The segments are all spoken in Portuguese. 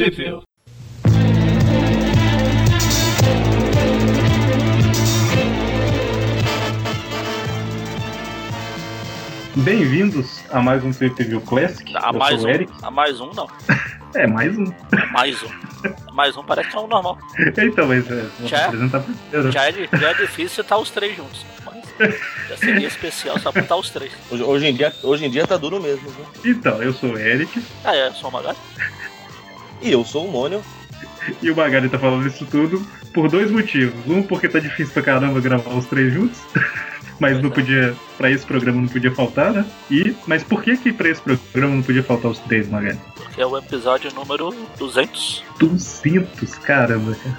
Review. Bem-vindos a mais um Trip View Classic. A Eu mais sou um. o Eric. A mais um não. É, mais um. Mais um. Mais um parece que é o normal. Então, mas é, Já é? apresentar primeiro. Já é, di- já é difícil estar os três juntos. Mas já seria especial só por estar os três. Hoje, hoje em dia, hoje em dia tá duro mesmo, viu? Então, eu sou o Eric Ah, é, só uma galera. E eu sou o Mônio. e o Magari tá falando isso tudo por dois motivos. Um, porque tá difícil pra caramba gravar os três juntos. Mas não podia, pra esse programa não podia faltar, né? E, mas por que que pra esse programa não podia faltar os três, Magari? Porque é o episódio número 200. 200, caramba, cara.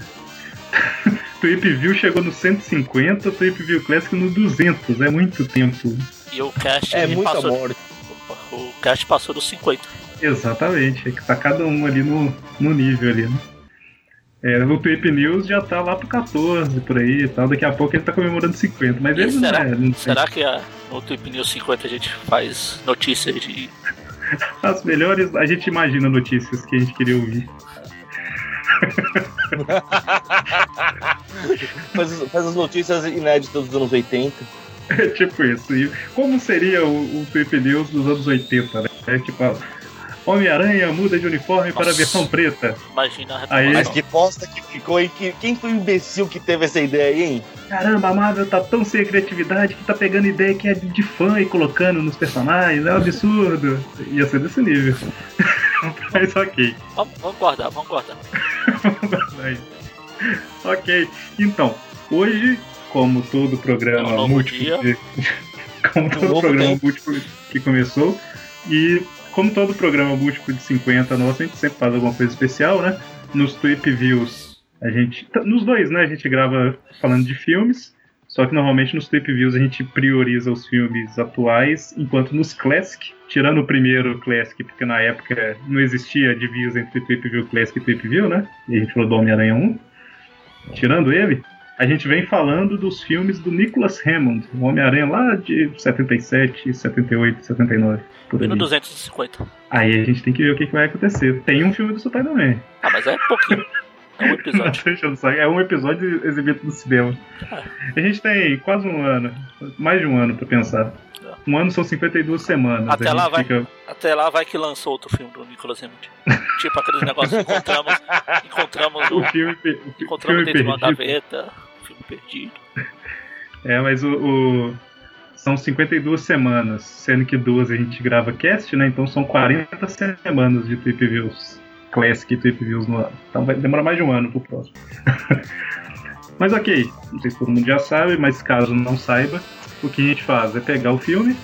Tweep View chegou no 150, Tweep View Classic no 200, é muito tempo. E o cast É muita passou. morte. O cast passou dos 50. Exatamente, é que tá cada um ali no, no nível ali, né? É, o Tweep News já tá lá pro 14 por aí e tal, daqui a pouco ele tá comemorando 50, mas E ele não será, é. Não será que a, no Tweep News 50 a gente faz notícias de. as melhores. A gente imagina notícias que a gente queria ouvir. Faz, faz as notícias inéditas dos anos 80. É tipo isso. E como seria o, o Tweep News dos anos 80, né? É tipo, ó, Homem-Aranha muda de uniforme para a Nossa. versão preta. Imagina a Aí- Mas que posta que ficou aí. Que, quem foi o imbecil que teve essa ideia aí, hein? Caramba, a Marvel tá tão sem criatividade que tá pegando ideia que é de, de fã e colocando nos personagens, é um absurdo. Ia ser desse nível. Mas ok. Vamos, vamos guardar, vamos guardar. Aí. ok, então, hoje, como todo programa É um múltiplo de- como todo novo programa tempo. múltiplo que começou, e como todo programa múltiplo de 50 nosso, a gente sempre faz alguma coisa especial, né? Nos Tweep Views, a gente. Nos dois, né? A gente grava falando de filmes. Só que normalmente nos Tweep Views a gente prioriza os filmes atuais, enquanto nos Classic, tirando o primeiro Classic, porque na época não existia divisão entre Tweep View Classic e Tweep View, né? E a gente falou do Homem-Aranha 1. Tirando ele, a gente vem falando dos filmes do Nicholas Hammond, o Homem-Aranha lá de 77, 78, 79. Por E no ali. 250. Aí a gente tem que ver o que, que vai acontecer. Tem um filme do Spider-Man. Ah, mas é pouquinho. É um episódio. É um episódio exibido no cinema. A gente tem quase um ano, mais de um ano pra pensar. Um ano são 52 semanas. Até lá vai. fica- Até lá vai que lançou outro filme do Nicolas Hammond. tipo aqueles negócios que encontramos. Encontramos O o. filme, o Encontramos filme dentro de uma perdido. gaveta. Perdido. É, mas o, o- São 52 semanas, sendo que duas a gente grava cast, né? Então são 40 semanas de Trip Views Classic Trip Views no ano. Então vai demorar mais de um ano pro próximo. mas ok, não sei se todo mundo já sabe, mas caso não saiba, o que a gente faz é pegar o filme,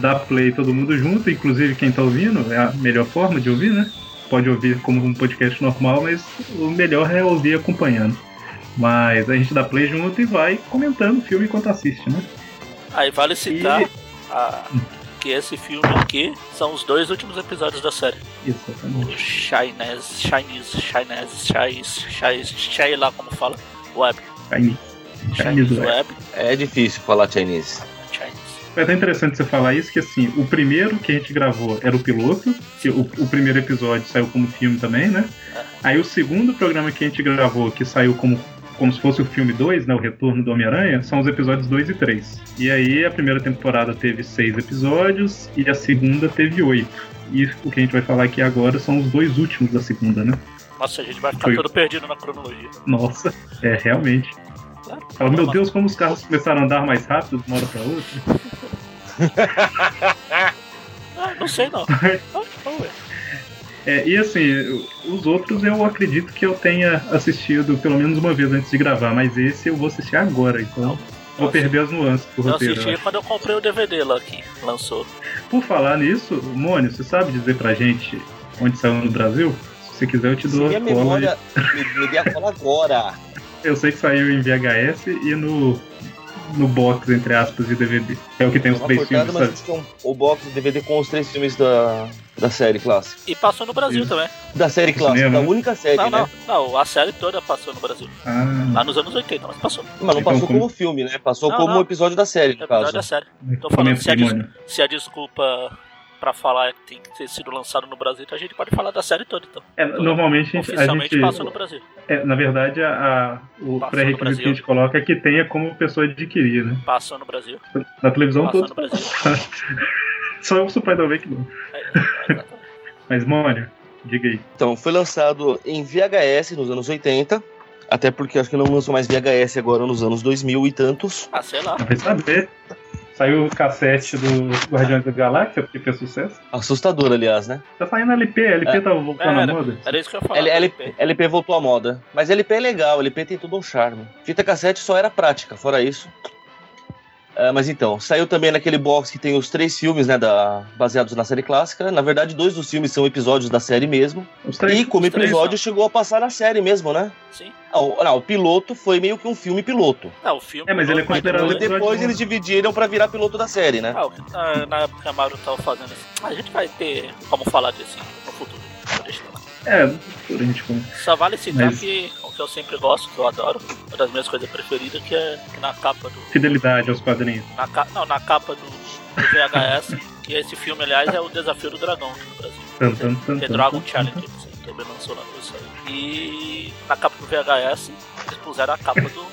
dar play todo mundo junto, inclusive quem tá ouvindo, é a melhor forma de ouvir, né? Pode ouvir como um podcast normal, mas o melhor é ouvir acompanhando. Mas a gente dá play junto e vai comentando o filme enquanto assiste, né? Aí vale citar E- a- que esse filme aqui são os dois últimos episódios da série. O Exatamente. Chinese, Chinese, Chinese, Chinese, Chinese, Chinese lá como fala, Web. Chinese. Chinese Web. Web. É difícil falar Chinese. Chinese. É até interessante você falar isso, que assim, o primeiro que a gente gravou era o piloto, que o, o primeiro episódio saiu como filme também, né? Aí o segundo programa que a gente gravou, que saiu como, como se fosse o filme 2, né? O Retorno do Homem-Aranha, são os episódios 2 e 3. E aí a primeira temporada teve seis episódios e a segunda teve oito. E o que a gente vai falar aqui agora são os dois últimos da segunda, né? Nossa, a gente vai ficar Foi. todo perdido na cronologia. Nossa, é realmente. Claro. Fala, meu Deus, como os carros começaram a andar mais rápido de uma hora pra outra. Ah, não sei não. Ah, vamos ver. É, e assim, os outros eu acredito que eu tenha assistido pelo menos uma vez antes de gravar, mas esse eu vou assistir agora, então vou perder as nuances do Eu roteiro. eu assisti acho. quando eu comprei o DVD lá que lançou. Por falar nisso, Mônio, você sabe dizer pra gente onde saiu no Brasil? Se você quiser, eu te Se dou minha a cola. memória me, me dê a cola agora. Eu sei que saiu em VHS e no, no box, entre aspas, de DVD. É o que tem os três portada, filmes, mas é o box do DVD com os três filmes da, da série clássica. E passou no Brasil Isso. também. Da série clássica, Cinema, da né? única série, Não, né? não, não. A série toda passou no Brasil. Ah, Lá nos anos 80, mas passou. Mas não Então, passou como- como filme, né? Passou Não, como não. episódio da série, no Episódio caso. da série. Tô falando se a, aí, des- se a desculpa pra falar que tem que ter sido lançado no Brasil, então a gente pode falar da série toda, então. É, normalmente a gente, a Oficialmente gente- passou no Brasil. é, na verdade, a, a- o pré-requisito que a gente coloca é que tenha como pessoa adquirir, né? Passou no Brasil. Na televisão Passou todos. no Brasil. Só o Super não vê que não. É. Mas, Mônio, diga aí. Então, foi lançado em VHS nos anos 80, até porque acho que não lançou mais VHS agora nos anos 2000 e tantos. ah, sei lá. Vai saber. Saiu o cassete do Guardiões da Galáxia, porque fez sucesso. Assustador, aliás, né? Tá saindo LP, LP É. tá voltando à Era. moda. Era isso que eu ia falar. L- LP. LP voltou à moda. Mas LP é legal, LP tem todo um charme. Fita cassete só era prática, fora isso. Ah, mas então, saiu também naquele box que tem os três filmes, né, da, baseados na série clássica. Na verdade, dois dos filmes são episódios da série mesmo. Os três, e como os três episódio chegou a passar na série mesmo, né? Sim. Ah, o, não, o piloto foi meio que um filme piloto. Ah, o filme. É, mas ele é depois- considerado Depois, episódio depois eles dividiram pra virar piloto da série, né? Ah, o que- na, época que a Marvel tava fazendo assim. A gente vai ter como falar disso no futuro. É, no futuro a gente conta. Só vale citar Mas- que que eu sempre gosto, que eu adoro, uma das minhas coisas preferidas, que é que na capa do. Fidelidade aos quadrinhos. Na, ca- não, na capa do, do VHS, que esse filme, aliás, é o Desafio do Dragão aqui no Brasil. Tan, The Dragon. Challenge, que você também lançou na isso aí. E na capa do VHS, eles puseram a capa do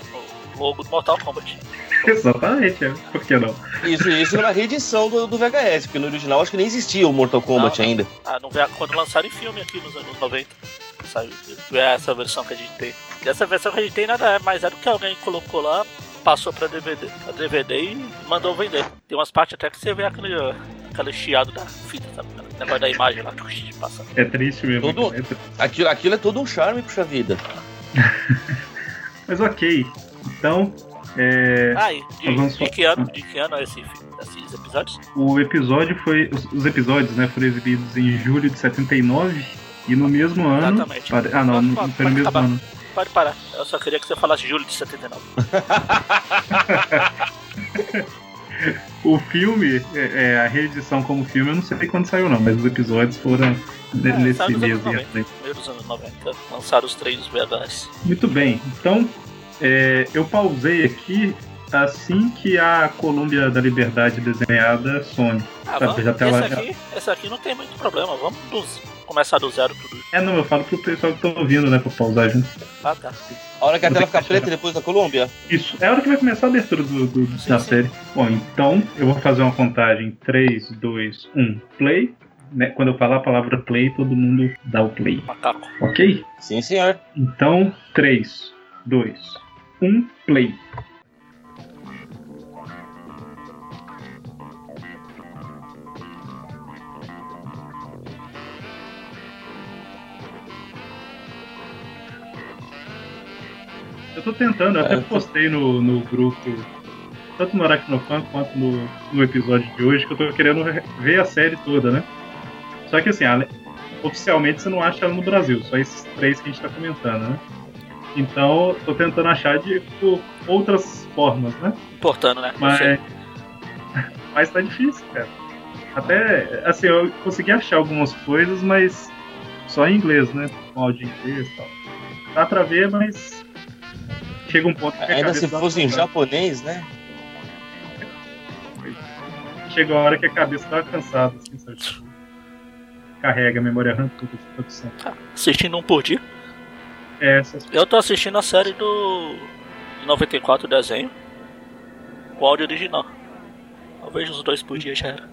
logo do Mortal Kombat. Exatamente. Por que não? Isso, isso numa reedição do, do VHS, porque no original acho que nem existia o Mortal Kombat Não, não. ainda. Ah, no VH quando lançaram em filme aqui nos anos 90. Saiu é essa versão que a gente tem. E essa versão que a gente tem nada é mais é do que alguém colocou lá, passou pra DVD, a DVD e mandou vender. Tem umas partes até que você vê aquele, aquele chiado da fita, sabe? O negócio da imagem lá, passando. É triste mesmo. Tudo- triste. Aquilo, aquilo é todo um charme, puxa vida. Mas ok. Então, é, Ah, e vamos de que ano, de que ano é esse, esses episódios? o episódio foi. Os, os episódios, né, foram exibidos em julho de 79 e no mesmo ano. Exatamente. Ah, não, Pode- não pode- foi no mesmo acabar. ano. Pode parar. Eu só queria que você falasse julho de 79. O filme, é, é, a reedição como filme, eu não sei quando saiu, não, mas os episódios foram É, nesse mês anos aí à 90. frente. Meio dos anos 90. Lançaram os três VHS. Muito bem. Então, é, eu pausei aqui assim que a Colômbia da Liberdade desenhada some. Ah, Sabe, vamos. já tá esse, lá, já. aqui, esse aqui não tem muito problema. Vamos dos- começar do zero tudo. É, não, eu falo pro pessoal que tá ouvindo, né, pra pausar junto. Ah, tá. A hora que a tela ficar preta depois da Colômbia. Isso, é a hora que vai começar a abertura do, do- Sim, da sim. série. Bom, então eu vou fazer uma contagem 3, 2, 1, play. Né? Quando eu falar a palavra play, todo mundo dá o play. Macaco. Ok? Sim, senhor. Então, 3, 2, 1, play. Eu tô tentando, eu até É. postei no, no grupo, tanto no Aracnofan quanto no, no episódio de hoje, que eu tô querendo re- ver a série toda, né? Só que assim, ale- oficialmente você não acha ela no Brasil, só esses três que a gente tá comentando, né? Então, tô tentando achar de por outras formas, né? Importando, né? Mas, mas tá difícil, cara. Até, assim, eu consegui achar algumas coisas, mas só em inglês, né? Com áudio em inglês e tal. Dá pra ver, mas chega um ponto que a Ainda se uma fosse em japonês, né? Chega a hora que a cabeça uma cansada, assim, sabe? Carrega a memória RAM toda essa produção. tá assistindo um por dia. É, essas Eu tô assistindo a série do 94 desenho. Com áudio original. Eu vejo os dois por dia já era.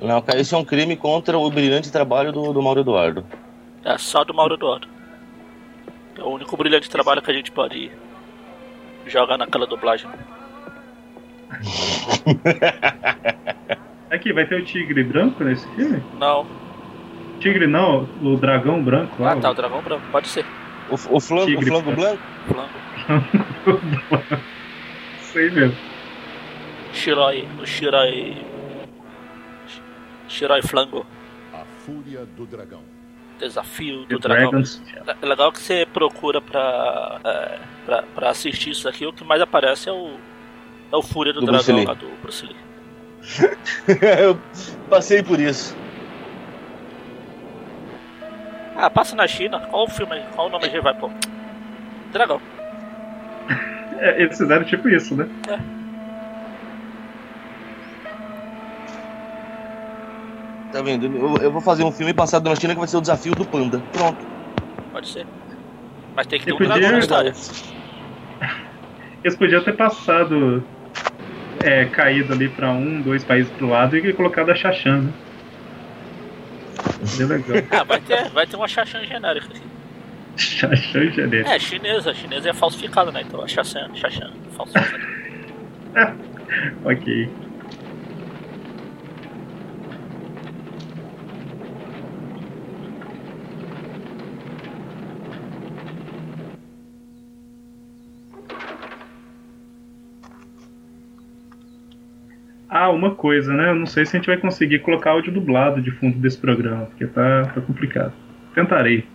Não, cara, isso é um crime contra o brilhante trabalho do, do Mauro Eduardo. É só do Mauro Eduardo. É o único brilhante trabalho que a gente pode jogar naquela dublagem. Aqui, vai ter o tigre branco nesse filme? Não. Tigre não, o dragão branco lá. Ah tá, o dragão branco, pode ser. O, o flango, o Tigre, flango cara. blanco? Flango. Sei mesmo. Shiroi. O Shiroi. Shiroi Flango. A Fúria do Dragão. Desafio The do dragão. Dragons. É legal que você procura pra, é, pra, pra assistir isso aqui, o que mais aparece é o. É o Fúria do, Do Dragão lá do Bruce Lee. Eu passei por isso. Ah, passa na China. Qual o filme aí? Qual o nome a gente vai pôr? Dragão. É, eles fizeram tipo isso, né? tá vendo? Eu, eu vou fazer um filme passado na China que vai ser o desafio do panda. Pronto. Pode ser. Mas tem que ter Eu um podia- dragão na história. Eles podiam ter passado. É, caído ali pra um, dois países pro lado e colocado a Xaxã, né? Legal. Ah, vai ter, vai ter uma Xaxã genérica aqui. Xaxã genérico. É, chinesa. Chinesa é falsificada, né? Então a Xaxã, Xaxã falsificada. Ok. Ah, uma coisa, né? Eu não sei se a gente vai conseguir colocar áudio dublado de fundo desse programa, porque tá, tá complicado. Tentarei.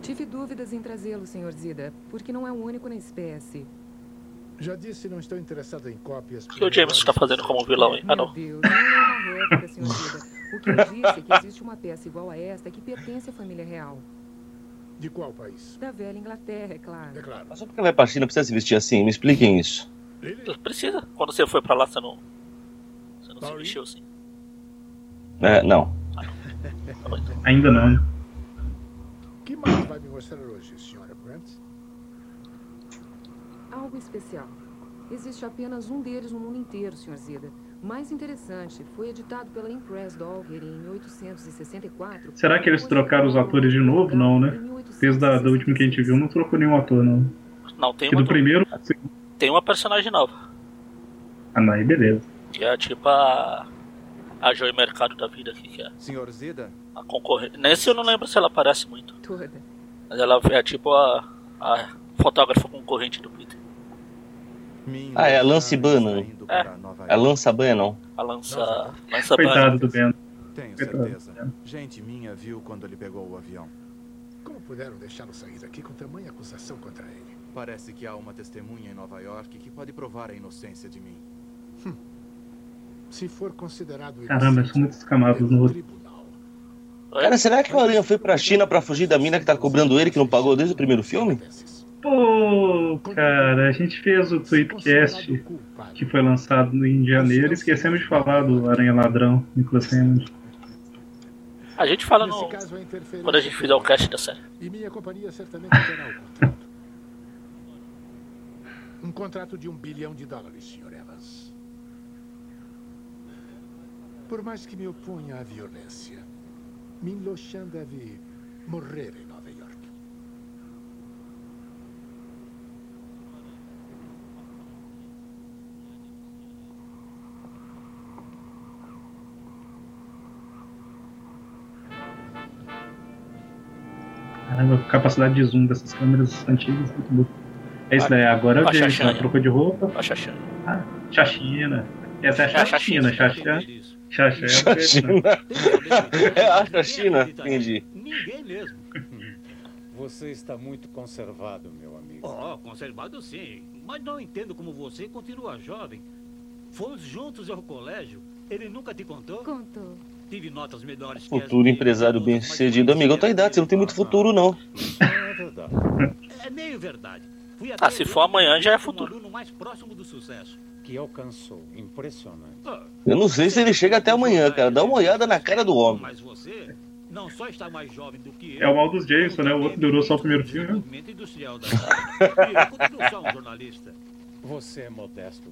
Tive dúvidas em trazê-lo, Sr. Zida, porque não é o único na espécie. Já disse, não estou interessado em cópias. O que o James tá fazendo como vilão, hein? Ah, Meu não. Deus, não é uma réplica, Sr. Zida. O que eu disse é que existe uma peça igual a esta que pertence à família real. De qual país? Da velha Inglaterra, é claro. É claro. Mas só porque vai pra China precisa se vestir assim? Me expliquem isso. Precisa. Quando você foi pra lá, você não. Você não se mexeu assim. É, não. Tá bom, então. Ainda não. né? O que mais vai me mostrar hoje, Sra. Brent? Algo especial. Existe apenas um deles no mundo inteiro, Sr. Zida. Mais interessante, foi editado pela Impress Dogger em 1864. Será que eles trocaram os atores de novo? Não, né? Desde da, da última que a gente viu, não trocou nenhum ator, não. Não, tem Que uma, do primeiro. Tem uma personagem nova. Ah, não, aí beleza. Que é tipo a. A Joy Mercado da vida aqui, que é Senhor Zida, a concorrente. Nesse eu não lembro se ela aparece muito. Toda. Mas ela é tipo a. a fotógrafa concorrente do Peter. minha Ah, é a Lance Bannon. É. É York. lança Bannon. A lança. lança Coitado do Ben. Tenho certeza. Gente minha viu quando ele pegou o avião. Como puderam deixá-lo sair daqui com tamanha acusação contra ele? Parece que há uma testemunha em Nova York que pode provar a inocência de mim. Se for considerado Caramba, são muitas camadas pelo no outro. tribunal, Cara, será que o Aranha foi pra China pra fugir da mina que tá cobrando ele que não pagou desde o primeiro filme? Pô, cara, a gente fez o Tweetcast que foi lançado em janeiro e esquecemos de falar do Aranha Ladrão, Nicolas Hammond. A gente fala no. Quando a gente fizer o cast da série. E minha companhia certamente terá o contrato. Um contrato de um bilhão de dólares, Sr. Evans. Por mais que me oponha à violência, Min Lo Shan deve morrer em Nova York. Caramba, a capacidade de zoom dessas câmeras antigas é muito boa. É isso daí, agora eu A vi, Xaxã. né? trocou de roupa. A Xaxã. Xaxina. Essa é É a Xaxina, Xaxã. Xaxã é a China. É, acho a China. Entendi. Ninguém mesmo. Você está muito conservado, meu amigo. Oh, conservado sim. Mas não entendo como você continua jovem. Fomos juntos ao colégio. Ele nunca te contou? Contou. Tive notas melhores Futuro empresário bem sucedido. Amigo, a tua idade, você não tem muito futuro, não. É verdade. É meio verdade. Fui Ah, se for amanhã, já é futuro. aluno mais próximo do sucesso. Que alcançou. Impressionante. Ah, Eu não sei se ele chega até amanhã, cara. Dá uma olhada na cara do homem. Mas você não só está mais jovem do que eu. É o mal dos Jameson, né? O outro durou só o primeiro filme. Desenvolvimento industrial da eu um jornalista. Você é modesto.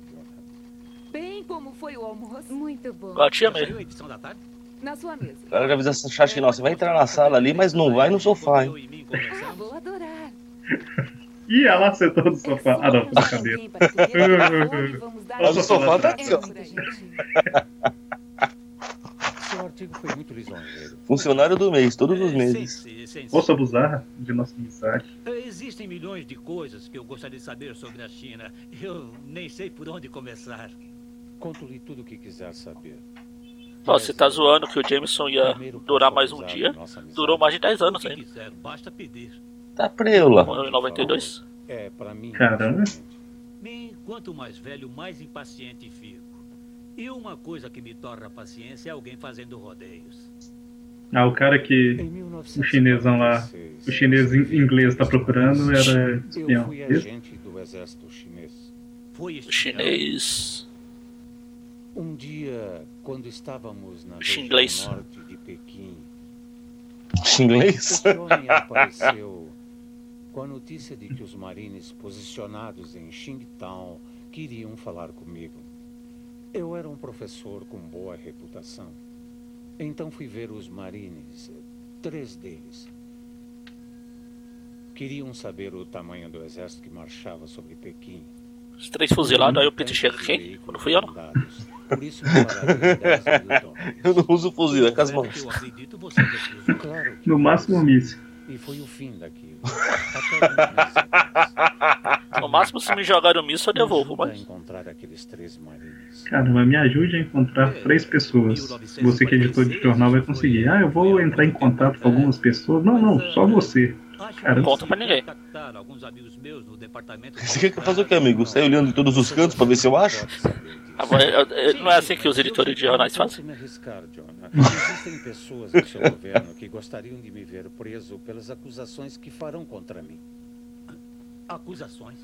Bem como foi o almoço. Muito bom. Igual a tia Já saiu mesmo. a edição da tarde? Na sua mesa. O cara já avisa essa chacha não. Você vai entrar na sala ali, mas não vai no sofá, hein? Ah, vou adorar. Ih, ela sentou no sofá. Ah, não, foi na e dar Mas o sofá tá É aqui, ó. pra gente. Seu artigo foi muito lisonjeiro. Funcionário do mês, todos os É, meses. sim, sim, sim. Posso abusar de nossa amizade? Existem milhões de coisas que eu gostaria de saber sobre a China. Eu nem sei por onde começar. Conto-lhe tudo o que quiser saber. Ó, você tá zoando que o Jameson ia durar mais um dia. Durou mais de 10 O anos ainda. quiser, basta pedir. Tá preula. Morreu em 92. É, para mim. Caramba. Bem, quanto mais velho, mais impaciente fico. E uma coisa que me torna paciência é alguém fazendo rodeios. Ah, o cara que Em o chinesão lá, 1946, o chinês inglês tá procurando era Eu espião. fui Isso? agente do exército chinês. Foi chinês. Um dia, quando estávamos na região norte de Pequim, Inglês? o apareceu com a notícia de que os marines posicionados em Qingtown queriam falar comigo. Eu era um professor com boa reputação. Então fui ver os marines, três deles. Queriam saber o tamanho do exército que marchava sobre Pequim. Os três fuzilados, aí o Peter chega quem? Quando fui eu, não. Por isso me pagaram 10 mil dólares. Eu não uso fuzil, é com as mãos. Claro No máximo um míssil. E foi o fim daquilo. No máximo, se me jogarem o míssil, eu devolvo, mas. encontrar aqueles três marines. Caramba, me ajude a encontrar três pessoas. Você que é editor de jornal vai conseguir. Ah, eu vou entrar em contato com algumas pessoas. Não, não, só você. Cara, que conta pra ninguém. contactar alguns amigos meus no departamento Você quer que eu faça o quê, amigo? Sair olhando em todos os cantos pra ver se eu acho? Agora, eu- eu- Não é assim que os editores de jornais não fazem? me arriscar, Jonah. Existem pessoas no seu governo que gostariam de me ver preso pelas acusações que farão contra mim. Acusações.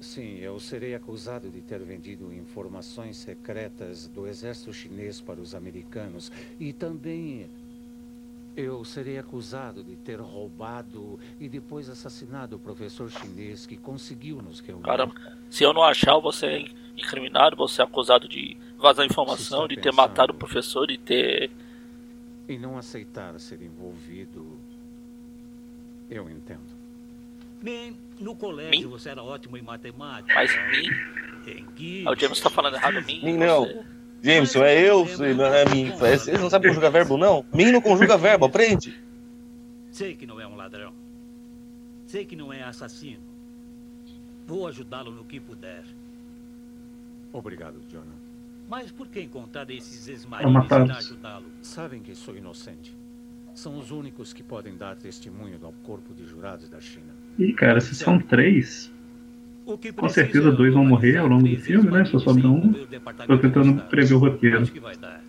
Sim, eu serei acusado de ter vendido informações secretas do exército chinês para os americanos. E também eu serei acusado de ter roubado e depois assassinado o professor chinês que conseguiu nos reunir. Caramba, se eu não achar, eu vou ser incriminado, vou ser acusado de vazar informação, de ter matado o professor, de ter. E não aceitar ser envolvido. Eu entendo. Bem, no colégio você era ótimo em matemática. Mas mim. Ah, o James tá falando errado, mim. Mim não. você- Jameson, é eu, não é mim. Você não sabe conjugar verbo, não? Mim não conjuga verbo, aprende. Sei que não é um ladrão. Sei que não é assassino. Vou ajudá-lo no que puder. Obrigado, Jonah. Mas por que encontrar esses ex-maridos matá-los. irá ajudá-lo? Sabem que sou inocente. São os únicos que podem dar testemunho ao corpo de jurados da China. Ih, cara, se são três, Com certeza dois vão morrer ao longo do filme, né? Só sobra um. tô tentando prever o roteiro. Acho que vai dar.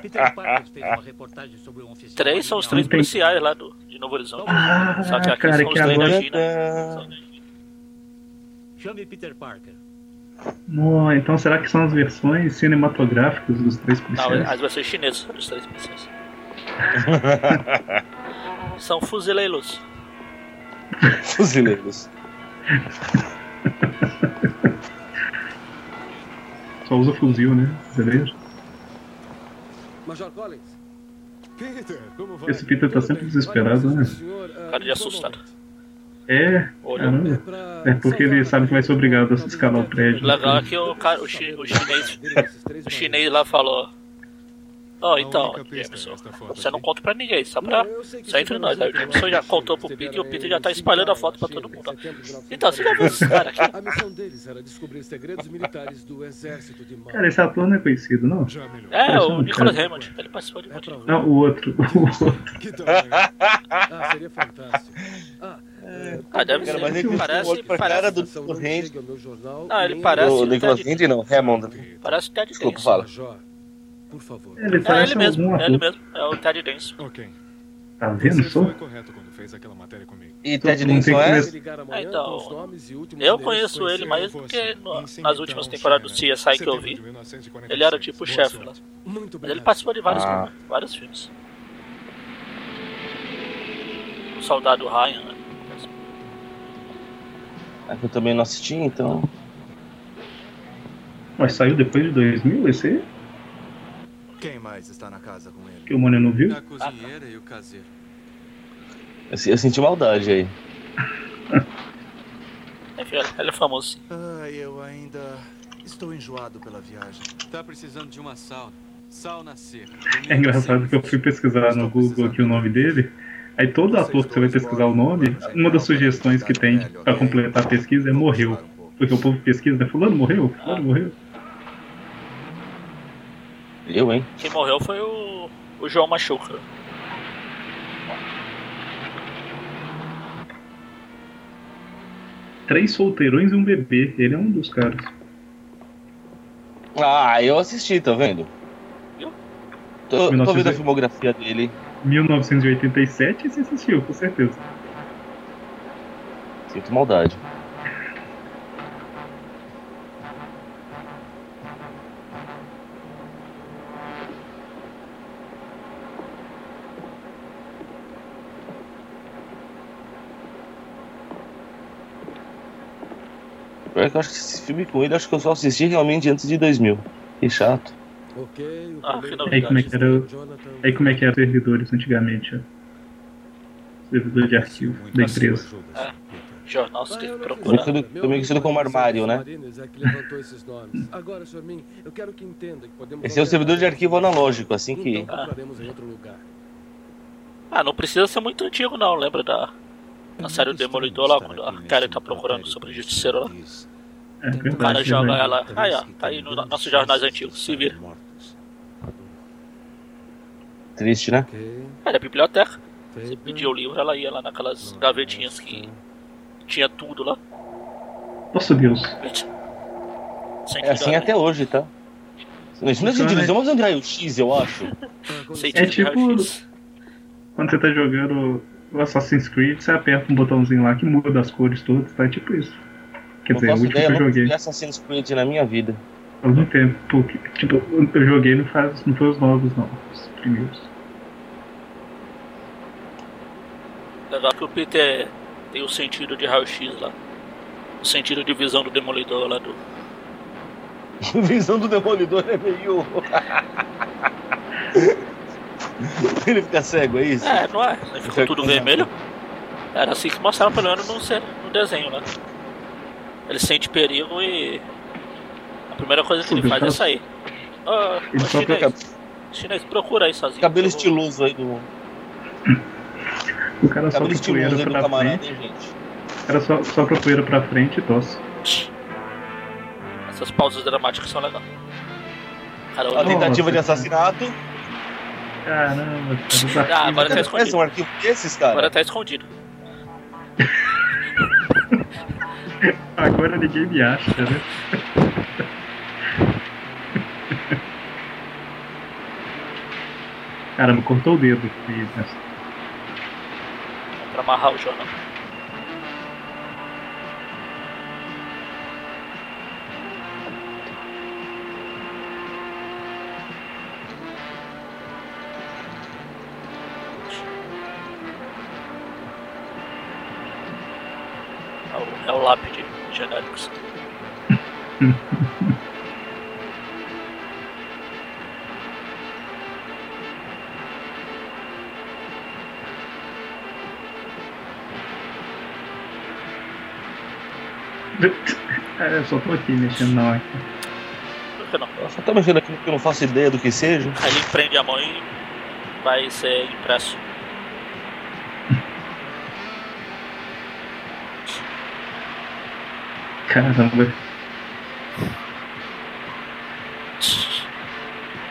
Peter Parker fez uma reportagem sobre um oficial. Três são os três Não tem- policiais lá do, de Novo Horizonte. Ah, Só que aqui cara, são os que três da agora- China. São da China. Chame Peter Parker. Então será que são as versões cinematográficas dos três Não, policiais? as versões chinesas dos três policiais. São fuzileiros. Fuzileiros. Só usa fuzil, né? Beleza? Major Collins. Peter, como vai? Esse Peter tá sempre desesperado, né? Cara de assustado. É, caramba. É porque ele sabe que vai ser obrigado a escalar o O prédio. legal é que o, cara, o, chi- o chinês, o chinês lá falou. Oh, então, Jameson, você não conta pra ninguém, só pra. Só entre nós. Aí o Jameson já contou pro Peter e o Peter já tá espalhando a foto pra todo mundo. Então, você já viu esses caras aqui? A missão deles era descobrir segredos militares do exército de. Cara, esse ator não é conhecido, não? Já melhor. É, Parece o Nicholas cara. Raymond. Ele participou de um É monte. Não, o outro. O outro. Que? Ah, seria fantástico. Ah, é, Ah, deve Cara, ser. mas ele Parece, parece, cara do do não ele parece- O Nicolas Ted- Cage não, Hammond. parece o Ted Desculpa, Denson. fala. Por favor. Ele É parece ele mesmo, é ele mesmo. É o Ted Denson. Ok. Tá vendo só? foi correto quando fez aquela matéria comigo. E Ted Não tem Denson que é? Ah, então, Eu conheço ele mais do que no- nas últimas temporadas do CSI que eu vi. Ele era tipo o chefe lá. Muito Mas ele participou de vários, Ah. vários filmes. O Soldado Ryan, né? É que eu também não assisti, então. Mas saiu depois de 2000 esse aí? Quem mais está na casa com ele? Que o Mônio não viu? A cozinheira e o caseiro. Eu, eu senti maldade aí. Enfim, ele- é famoso. Ah, eu ainda estou enjoado pela viagem. Tá precisando de uma sauna. Sauna seca. É engraçado que eu fui pesquisar no Google aqui o nome dele. Aí todo ator que você vai pesquisar o nome, uma das sugestões que tem pra completar a pesquisa é morreu. Porque o povo pesquisa, né? Fulano morreu? Fulano morreu? Eu, hein? Quem morreu foi o, o João Machuca. Três solteirões e um bebê. Ele é um dos caras. Ah, eu assisti, tá vendo? Viu? Tô, tô vendo 1900. a filmografia dele. 1987 você assistiu, com certeza. Sinto maldade. Pior que eu acho que esse filme com ele, acho que eu só assisti realmente antes de 2000. Que chato. Ok, Ah. Aí como é que era, aí como é que eram os servidores antigamente, ó. Servidor de arquivo da empresa. Jornal você Ah, tem eu que nada. Meu também conhecido como armário, né? É que levantou esses nomes. Agora, Sr. Min, eu quero que entenda que podemos Esse é o servidor de arquivo analógico, assim que. Então. Ah, não precisa ser muito antigo não, lembra da, na série do Demolidor lá, quando a Karen tá procurando sobre o Justiceiro lá. É O verdade. cara joga né? ela. Aí, ó, tá aí no nossos jornais antigos, se vira. Triste, né? Era a biblioteca. Você pedia o livro, ela ia lá naquelas gavetinhas que tinha tudo lá. Nossa Deus. É assim até hoje, tá? Isso não é divisão, mas é de raio-x, eu acho. É tipo quando você tá jogando o Assassin's Creed, você aperta um botãozinho lá que muda as cores todas, tá? É tipo isso. Quer Não dizer, o ideia, que eu nunca joguei Assassin's Creed na minha vida. faz algum tempo. Porque, tipo, eu joguei não, faz, não foi os novos, não. Os primeiros. Legal que o Peter tem o sentido de raio-x lá. O sentido de visão do demolidor lá do. Visão do Demolidor é meio. Ele fica cego, é isso? É, não é? Ele ficou tudo vermelho. Era assim que mostraram pelo menos no, no desenho lá. Ele sente perigo e. A primeira coisa que ele faz é sair. Ô, Ele ô só chinês, chinês, procura aí sozinho. Cabelo estiloso aí do. O cara só pra poeira pra camarada, frente. hein, gente? O cara só, só pra poeira pra frente e tosse. Essas pausas dramáticas são legais. Cara, A tentativa de assassinato. Caramba, cara. Ah, agora tá escondido. um arquivo desses, cara? Agora tá escondido. Agora ninguém me acha, né? Caramba, cortou o dedo. né? Pra amarrar o jornal. eu só tô aqui mexendo na máquina. Por que não? Eu só tô mexendo aqui porque eu não faço ideia do que seja. Aí ele prende a mão e vai ser impresso. Caramba.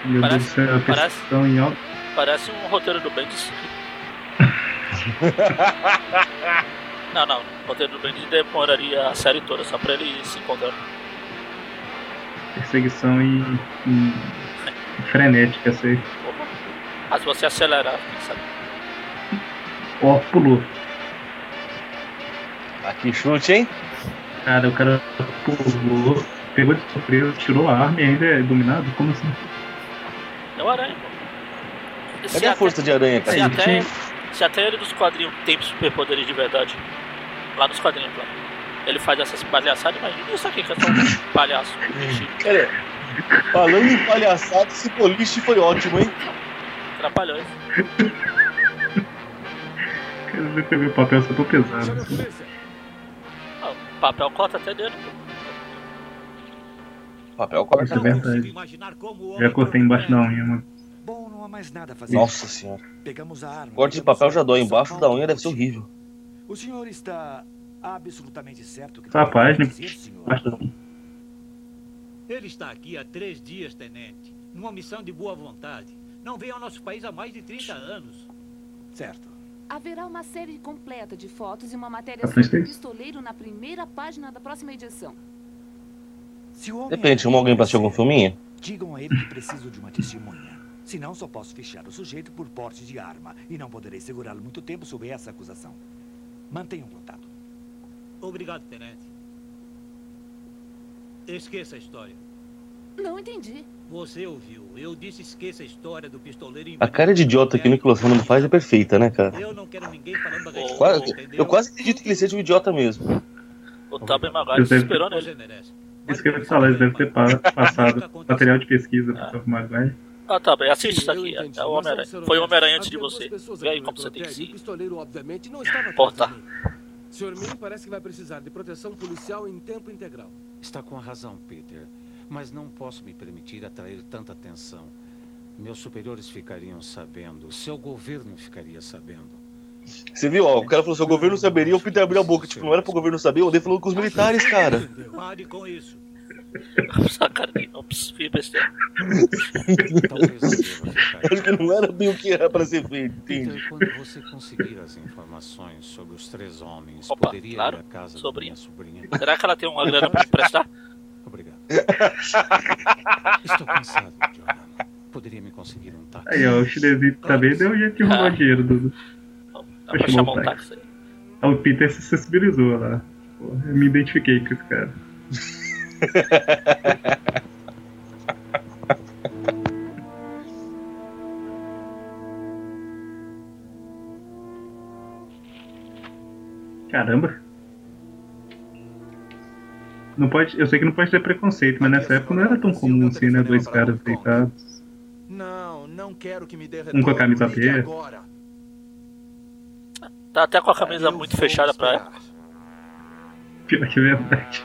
Meu Deus do Parece- céu, a parece- em alto. Parece um roteiro do Bendis. não, não. O roteiro do Bendis demoraria a série toda só pra ele se encontrar. Perseguição em, em frenética. Ah, se você acelerar, quem sabe? Ó, pulou. Aqui chute, hein? Cara, o cara pulou, pegou de surpresa, tirou a arma e ainda é dominado? Como assim? É o aranha, pô. Se Cadê a até- força de aranha, Se cara? Ele até, tinha- se até ele dos quadrinhos tem superpoderes de verdade. Lá nos quadrinhos, lá. Ele faz essas palhaçadas, imagina isso aqui, que é só um palhaço. Cara, falando em palhaçada, esse boliche foi ótimo, hein? Atrapalhou isso. Cara, eu peguei o papel só tô pesado. Ah, o papel corta até dentro. Papel corta. Isso é Não consigo verdade. imaginar como o Já cortei embaixo da procura- unha, mano. Bom, não há mais nada a fazer. Nossa senhora. Pegamos a arma. Corte de papel já dói. Embaixo da unha deve ser horrível. O senhor está absolutamente certo que página. da. Ele está aqui há três dias, tenente. Numa missão de boa vontade. Não veio ao nosso país há mais de 30 anos. Certo. Haverá uma série completa de fotos e uma matéria sobre o pistoleiro na primeira página da próxima edição. Se o homem Depende, chama alguém pra assistir algum filminho? Digam a ele que preciso de uma testemunha. Senão, só posso fichar o sujeito por porte de arma e não poderei segurá-lo muito tempo sob essa acusação. Mantenham contato. Obrigado, tenente. Esqueça a história. Não entendi. Você ouviu. Eu disse esqueça a história do pistoleiro A cara de idiota que o Nicolas Fernando faz é perfeita, né, cara? Eu não quero ninguém falando a respeito, Quase- eu quase acredito que ele seja um idiota mesmo. O Tobey Maguire se esperou nele. Isso que eu ia falar, eles devem ter pa- passado material de pesquisa pro Tobey Maguire. Ah, tá bem, assiste isso aqui. entendi, É o vamos ser Foi o Homem-Aranha antes de você. Vê aí como você tem que se O pistoleiro, obviamente, não estava portar. Sr. Min parece que vai precisar de proteção policial em tempo integral. Está com razão, Peter. Mas não posso me permitir atrair tanta atenção. Meus superiores ficariam sabendo. Seu governo ficaria sabendo. Você viu, ó, o cara falou, seu governo saberia, o Peter abriu a boca. Tipo, não era pro governo saber, o Odeio falou com os militares, cara. Pare com isso. Acho que não era bem o que era pra ser feito, entende? Peter, quando você conseguir as informações sobre os três homens, Opa, poderia claro. ir à casa Sobrinha. da minha sobrinha? Será que ela tem uma grana pra me emprestar? Obrigado. Estou cansado, Jonathan. Poderia me conseguir um táxi? Aí, ó, o chinesinho também deu jeito de roubar Ah. dinheiro do. Dá pra chamar um táxi. Ah, O Peter se sensibilizou lá. Pô, eu me identifiquei com esse cara. Caramba. Não pode, eu sei que não pode ter preconceito, mas nessa época não era tão comum assim, né? Dois caras deitados. Não, não quero que me dê Um com a camisa aberta. Tá até com a camisa Eu muito fechada pra ela. Pior que é verdade.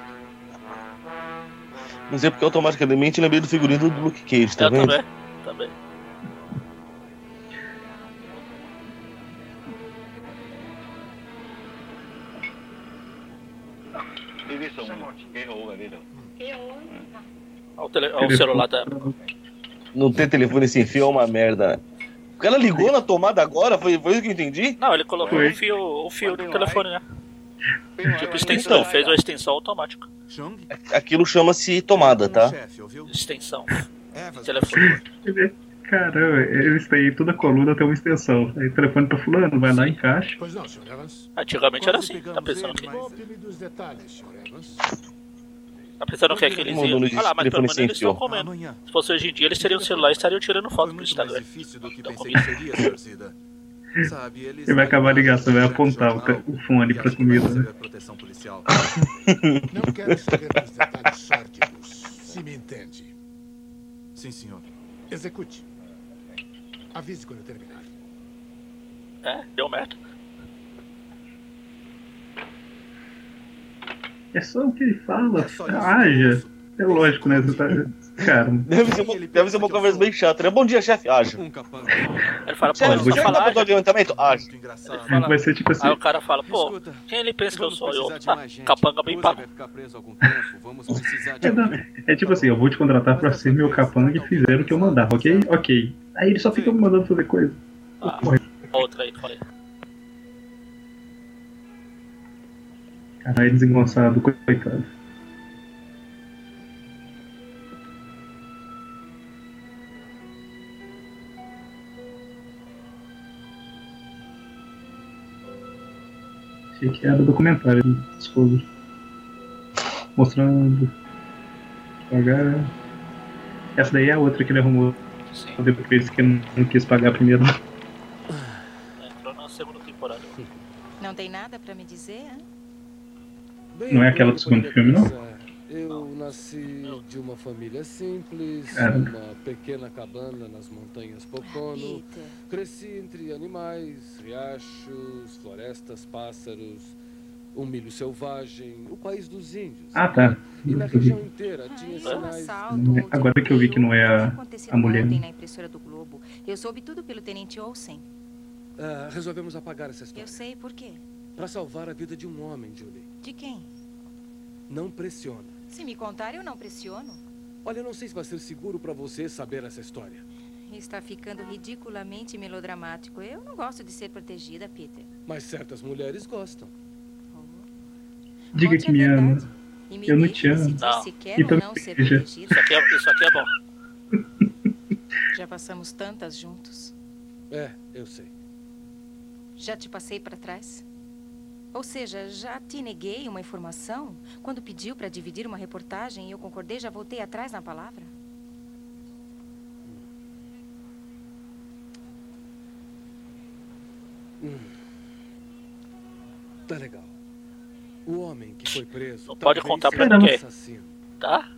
Não sei porque automaticamente lembrei do figurino do Luke Cage, tá Eu vendo? também. Também. Olha o, tele... o celular da Não ter telefone sem fio é uma merda? O cara ligou na tomada agora? Foi, foi isso que eu entendi? Não, ele colocou Foi. o fio, o fio do telefone, né? Tipo extensão, Então. fez uma extensão automática. Aquilo chama-se tomada, tá? Extensão. Evas, Telefone. Ele- Caramba, eles têm toda a coluna tem uma extensão. Aí telefone pra fulano, vai lá, encaixa. Pois não? Antigamente era assim. Tá pensando ele, que. Tá pensando que aqueles iam. Olha lá, mas pelo menos eles estão comendo. Se fosse hoje em dia, eles teriam o celular e estariam tirando foto Instagram. do que Então, que. Sabe, eles Ele vai acabar a ligação, vai apontar o, o fone que pra que comida, né? Não quero saber dos detalhes sórdidos. Se me entende. Sim, senhor. Execute. Avise quando terminar. É, deu merda. É só o que ele fala. É só Haja. moço. É lógico, né? Você tá... Cara, Deve ser, uma, deve ser uma conversa bem chata, né? Bom dia, chefe. Haja. Um capanga. Ele fala, pô, você fala. mandou adiantamento? Haja. Muito engraçado. Ele fala- vai ser tipo assim. Aí o cara fala, pô, Escuta, quem ele pensa que eu sou? Eu, ah, gente. capanga bem pago. É, é tipo assim, eu vou te contratar pra ser meu capanga e fizeram o que eu mandava, ok? Ok. Aí ele só fica me mandando fazer coisa. Ah, Porra, outra aí, falei. Caralho, desengonçado, coitado. Achei que era documentário do Discovery. Mostrando. Pagar. Essa daí é a outra que ele arrumou Sim, depois que não, não quis pagar primeiro. entrou na segunda temporada. Não tem nada pra me dizer, hein? Bem, Não é aquela do segundo filme, não? pensar. Eu nasci de uma família simples, Caramba. numa pequena cabana nas montanhas Pocono. Cresci entre animais, riachos, florestas, pássaros, um milho selvagem, o país dos índios. Ah, tá. E na região inteira tinha um sinais. Agora que eu vi que não é a- a mulher. ontem na impressora do Globo. Eu soube tudo pelo Tenente Olsen. Ah, resolvemos apagar essa história. Eu sei por quê. Para salvar a vida de um homem, Julie. De quem? Não pressiona. Se me contar, eu não pressiono. Olha, eu não sei se vai ser seguro para você saber essa história. Está ficando ridiculamente melodramático. Eu não gosto de ser protegida, Peter. Mas certas mulheres gostam. Diga Conte que a me ama. verdade. E me Eu não te amo. Não. se quer E ou também não ser protegida. Isso aqui é, isso aqui é bom. Já passamos tantas juntos. É, eu sei. Já te passei para trás? Ou seja, já te neguei uma informação? Quando pediu para dividir uma reportagem e eu concordei, já voltei atrás na palavra? Tá legal. O homem que foi preso. Não pode contar pra ninguém. assassino. Tá?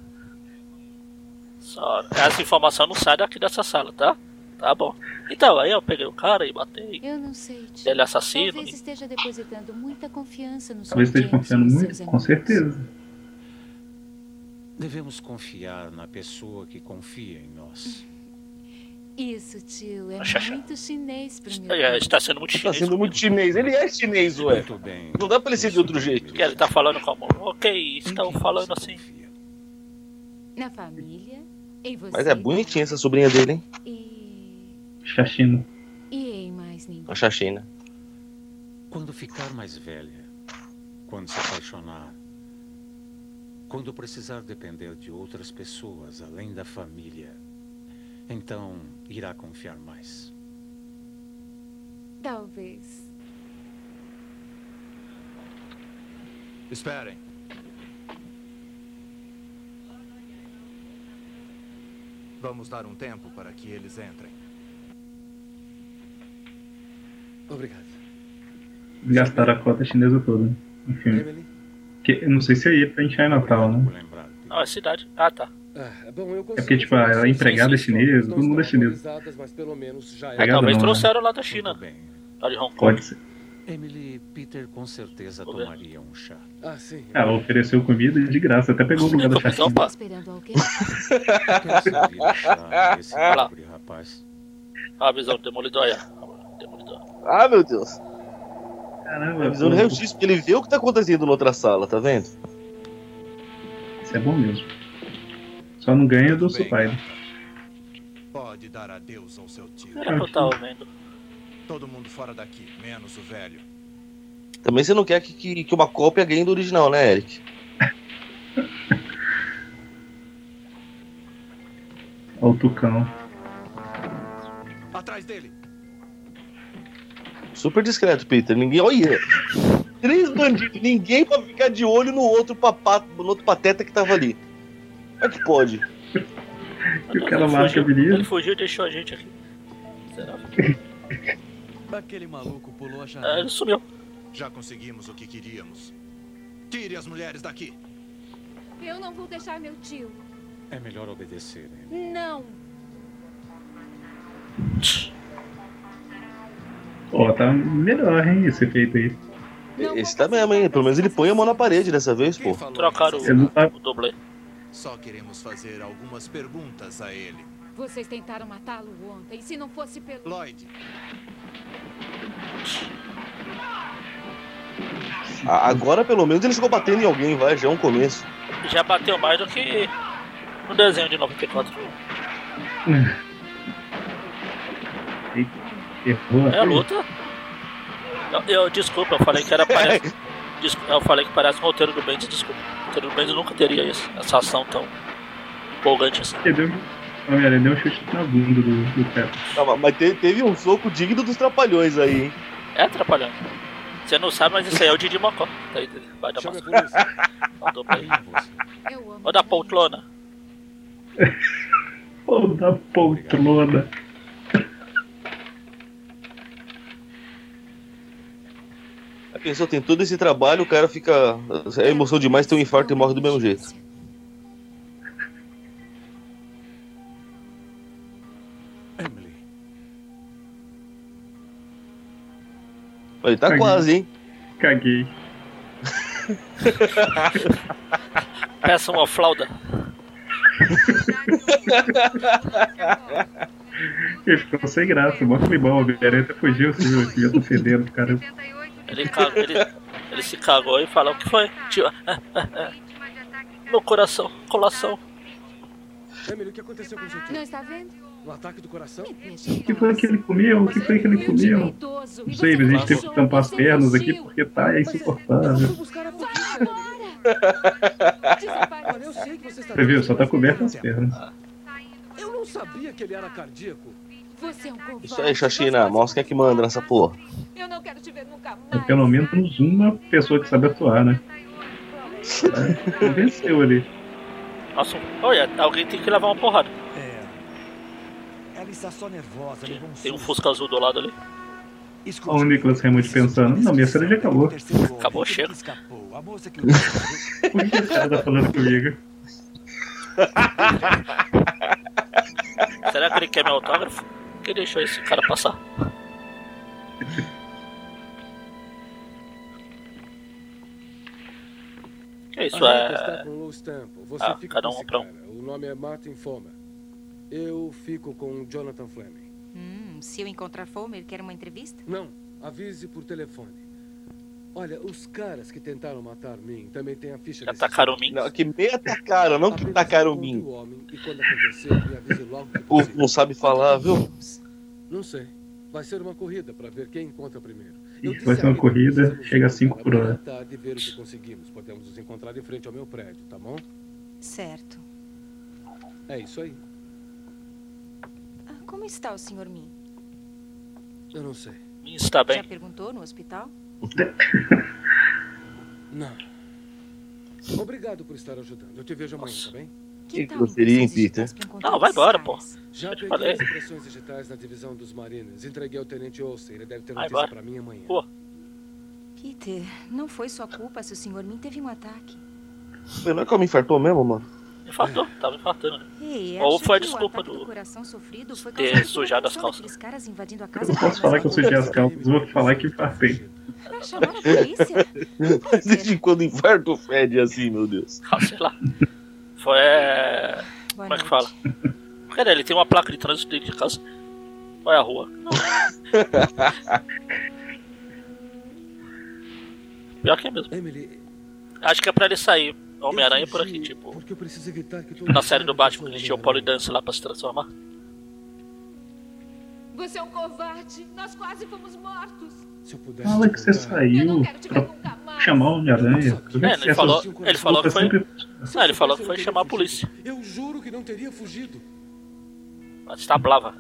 Só, essa informação não sai daqui dessa sala, tá? Tá bom. Então, aí eu peguei o cara e matei. Eu não sei, tio. Ele é assassino. Talvez esteja depositando muita confiança no Talvez esteja confiando muito, com certeza. Devemos confiar na pessoa que confia em nós. Isso, tio, é Xaxá. muito chinês pro meu Ele gosto. está sendo muito Tá chinês. sendo muito chinês. Ele é chinês, ué. Muito bem. Não dá pra ele ser de outro jeito. Ele tá falando como, ok, estão falando assim. Na família, em você. Mas é bonitinha essa sobrinha dele, hein? E... Chachino. e em mais ninguém. A Xaxina. Quando ficar mais velha, quando se apaixonar, quando precisar depender de outras pessoas além da família, então irá confiar mais. Talvez. Esperem. Vamos dar um tempo para que eles entrem. Obrigado. Gastaram a cota chinesa toda. Enfim. Emily? Que, eu não sei se aí é pra encher em Natal, né? Não, é cidade. Ah, tá. Ah, bom, eu É porque, tipo, a consigo a empregada é informações históricas. chinesa, todo mundo é chinês. mas pelo menos já É, é. Talvez não, né? trouxeram lá da China. Bem. Lá de Hong Kong. Pode ser. Emily Peter com certeza Vou ver. tomaria um chá. Ah, sim. Ela ofereceu comida de graça, até pegou o lugar da Então, chachina. pá. Esperando alguém? Quero servir um chá a esse Vai lá. pobre rapaz. Ah, visão do demolidor. Ah, meu Deus. Caramba, visão do raio-x, porque ele vê o que tá acontecendo na outra sala, tá vendo? isso é bom mesmo. Só não ganha do Tudo bem. Supai. Pode dar adeus ao seu tio. Era que eu vendo. Todo mundo fora daqui, menos o velho. Também você não quer que, que, que uma cópia ganhe do original, né, Eric? Olha o Tucão. Atrás dele. Super discreto, Peter. Ninguém. Olha! Três bandidos, ninguém pra ficar de olho no outro papato, no outro pateta que tava ali. Como é que pode? E o cara Ele marca fugiu-. Ele fugiu e deixou a gente aqui. Será? Aquele maluco pulou a Ah, janela. ele sumiu. Já conseguimos o que queríamos. Tire as mulheres daqui. Eu não vou deixar meu tio. É melhor obedecer, Emily. Não. Ó, tá melhor, hein, esse efeito aí. Esse tá mesmo, hein? Pelo menos ele põe a mão na parede dessa vez, pô. Trocaram não tá- o, o dublê. Só queremos fazer algumas perguntas a ele. Vocês tentaram matá-lo ontem. Se não fosse pelo. Lloyd, Agora pelo menos ele ficou batendo em alguém, vai, já é um começo. Já bateu mais do que no desenho de 94. Errou. É luta. Eu, eu- desculpa, eu falei que era parece. eu falei que parece um roteiro do Bendis, desculpa. O roteiro do Bendis nunca teria isso, essa ação tão empolgante assim. Ele deu, Homem-Aranha deu um chute na bunda do, do cara. Calma, mas te- teve um soco digno dos trapalhões aí, hein? É atrapalhando. Você não sabe, mas isso aí é o Didi Mocó. Tá aí, vai dar polícia. Mandou pra ele. Eu amo. Ô da poltrona. Pô, da poltrona. Pessoa tem todo esse trabalho, o cara fica. É emoção demais, tem um infarto e morre do mesmo jeito. Emily, Ele tá Caguei. quase, hein? Caguei. Peça uma flauda. Ele ficou sem graça, mó climão. O Homem-Aranha até fugiu, assim, o filho tá fedendo, cara. Ele, cagou, ele, ele se cagou e falou: O que foi? Tio, meu coração, colação. Emily, o que aconteceu com seu tio? Não está vendo? Um ataque do coração? Em O que foi que ele comeu? O que foi que ele é comeu? Não sei, mas a gente teve que tampar as pernas aqui porque tá Eu insuportável. você viu? Só tá coberto as pernas. Eu não sabia que ele era cardíaco. Você é um covarde. Isso aí, Xaxina, mostra quem é que manda nessa porra. Eu não quero te ver nunca É mais. pelo menos uma pessoa que sabe atuar, né? É, Convenceu ali. Nossa, olha, alguém tem que levar uma porrada. É. Ela está só nervosa, levou um Tem um. Fusca azul do lado ali. Olha o Nicolas Hammond pensando, não, minha cena já acabou. Acabou, chega. Por que esse cara tá falando comigo? Será que ele quer meu autógrafo? Quem deixou esse cara passar? Que isso A reta está é. com Low Stample. Você Ah, fica cada um pra um. O nome é Martin Fomer. Eu fico com Jonathan Fleming. Hum, se eu encontrar Fomer, quer uma entrevista? Não, avise por telefone. Olha, os caras que tentaram matar mim também têm a ficha Já desse tacaram sangue. mim? Não, que me atacaram, não que Apenas tacaram encontre mim. o homem e quando acontecer, me avise logo que O não sabe falar, viu? Não sei. Vai ser uma corrida para ver quem encontra primeiro. Eu vai ser uma corrida, chega a voltar 5 por hora. tarde ver o que conseguimos. Podemos nos encontrar em frente ao meu prédio, tá bom? Certo. É isso aí. Ah, como está o Sr. Min? Eu não sei. Mim está bem. Já perguntou no hospital? Não. Obrigado por estar ajudando. Eu te vejo amanhã, tá bem? Que grosseria, hein, Peter? Não, vai embora, pô. Já Eu te peguei falei. as impressões digitais na divisão dos Marines. Entreguei ao Tenente Olsen. Ele deve ter notícia pra mim amanhã. Pô, Peter, não foi sua culpa se o Sr. Min teve um ataque. Não é que eu me infartou mesmo, mano? infartou, tava infartando. Ei, Ou foi a que desculpa ataque do. coração sofrido foi ter sujado as calças. caras invadindo a Eu casa não posso falar que eu sujei as calças, vou falar que infartei. Pra chamar a polícia? Desde quando infarto fede assim, meu Deus? Ah, sei lá. Foi. é, Boa Como é que fala? Cadê? Ele tem uma placa de trânsito dentro de casa. Qual é a rua? Não. Pior que é mesmo. Emily, Acho que é pra ele sair. Homem-Aranha por aqui, tipo. porque eu preciso evitar que todo Na série do Batman, que ele tinha o. Polydance lá pra se transformar. Você é um covarde. Nós quase fomos mortos. Se eu pudesse Fala que você saiu pra chamar o Homem-Aranha. É, ele falou, ele falou que foi. Sempre... Não, ele falou que foi chamar a polícia. Eu juro que não teria fugido. Mas tá blava.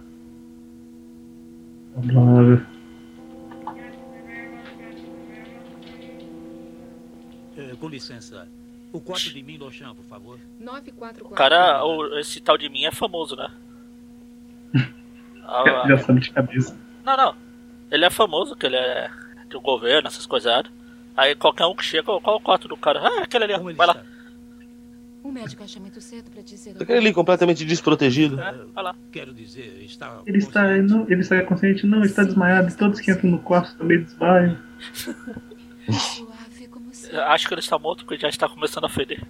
É, com licença. O quarto de mim, Lochan, por favor. 944. O cara, o- esse tal de mim é famoso, né? Ah, Já sabe de cabeça. Não, não. Ele é famoso, que ele é do governo, essas coisas. Aí qualquer um que chega, qual é o quarto do cara? Ah, aquele ali, ó. vai lá. O médico acha muito cedo pra dizer. Aquele ali completamente desprotegido. É, vai lá. Quero dizer, está. Ele está, não, ele está consciente, não, está desmaiado. Todos que entram no quarto também desmaiam. Como Acho que ele está morto porque já está começando a feder.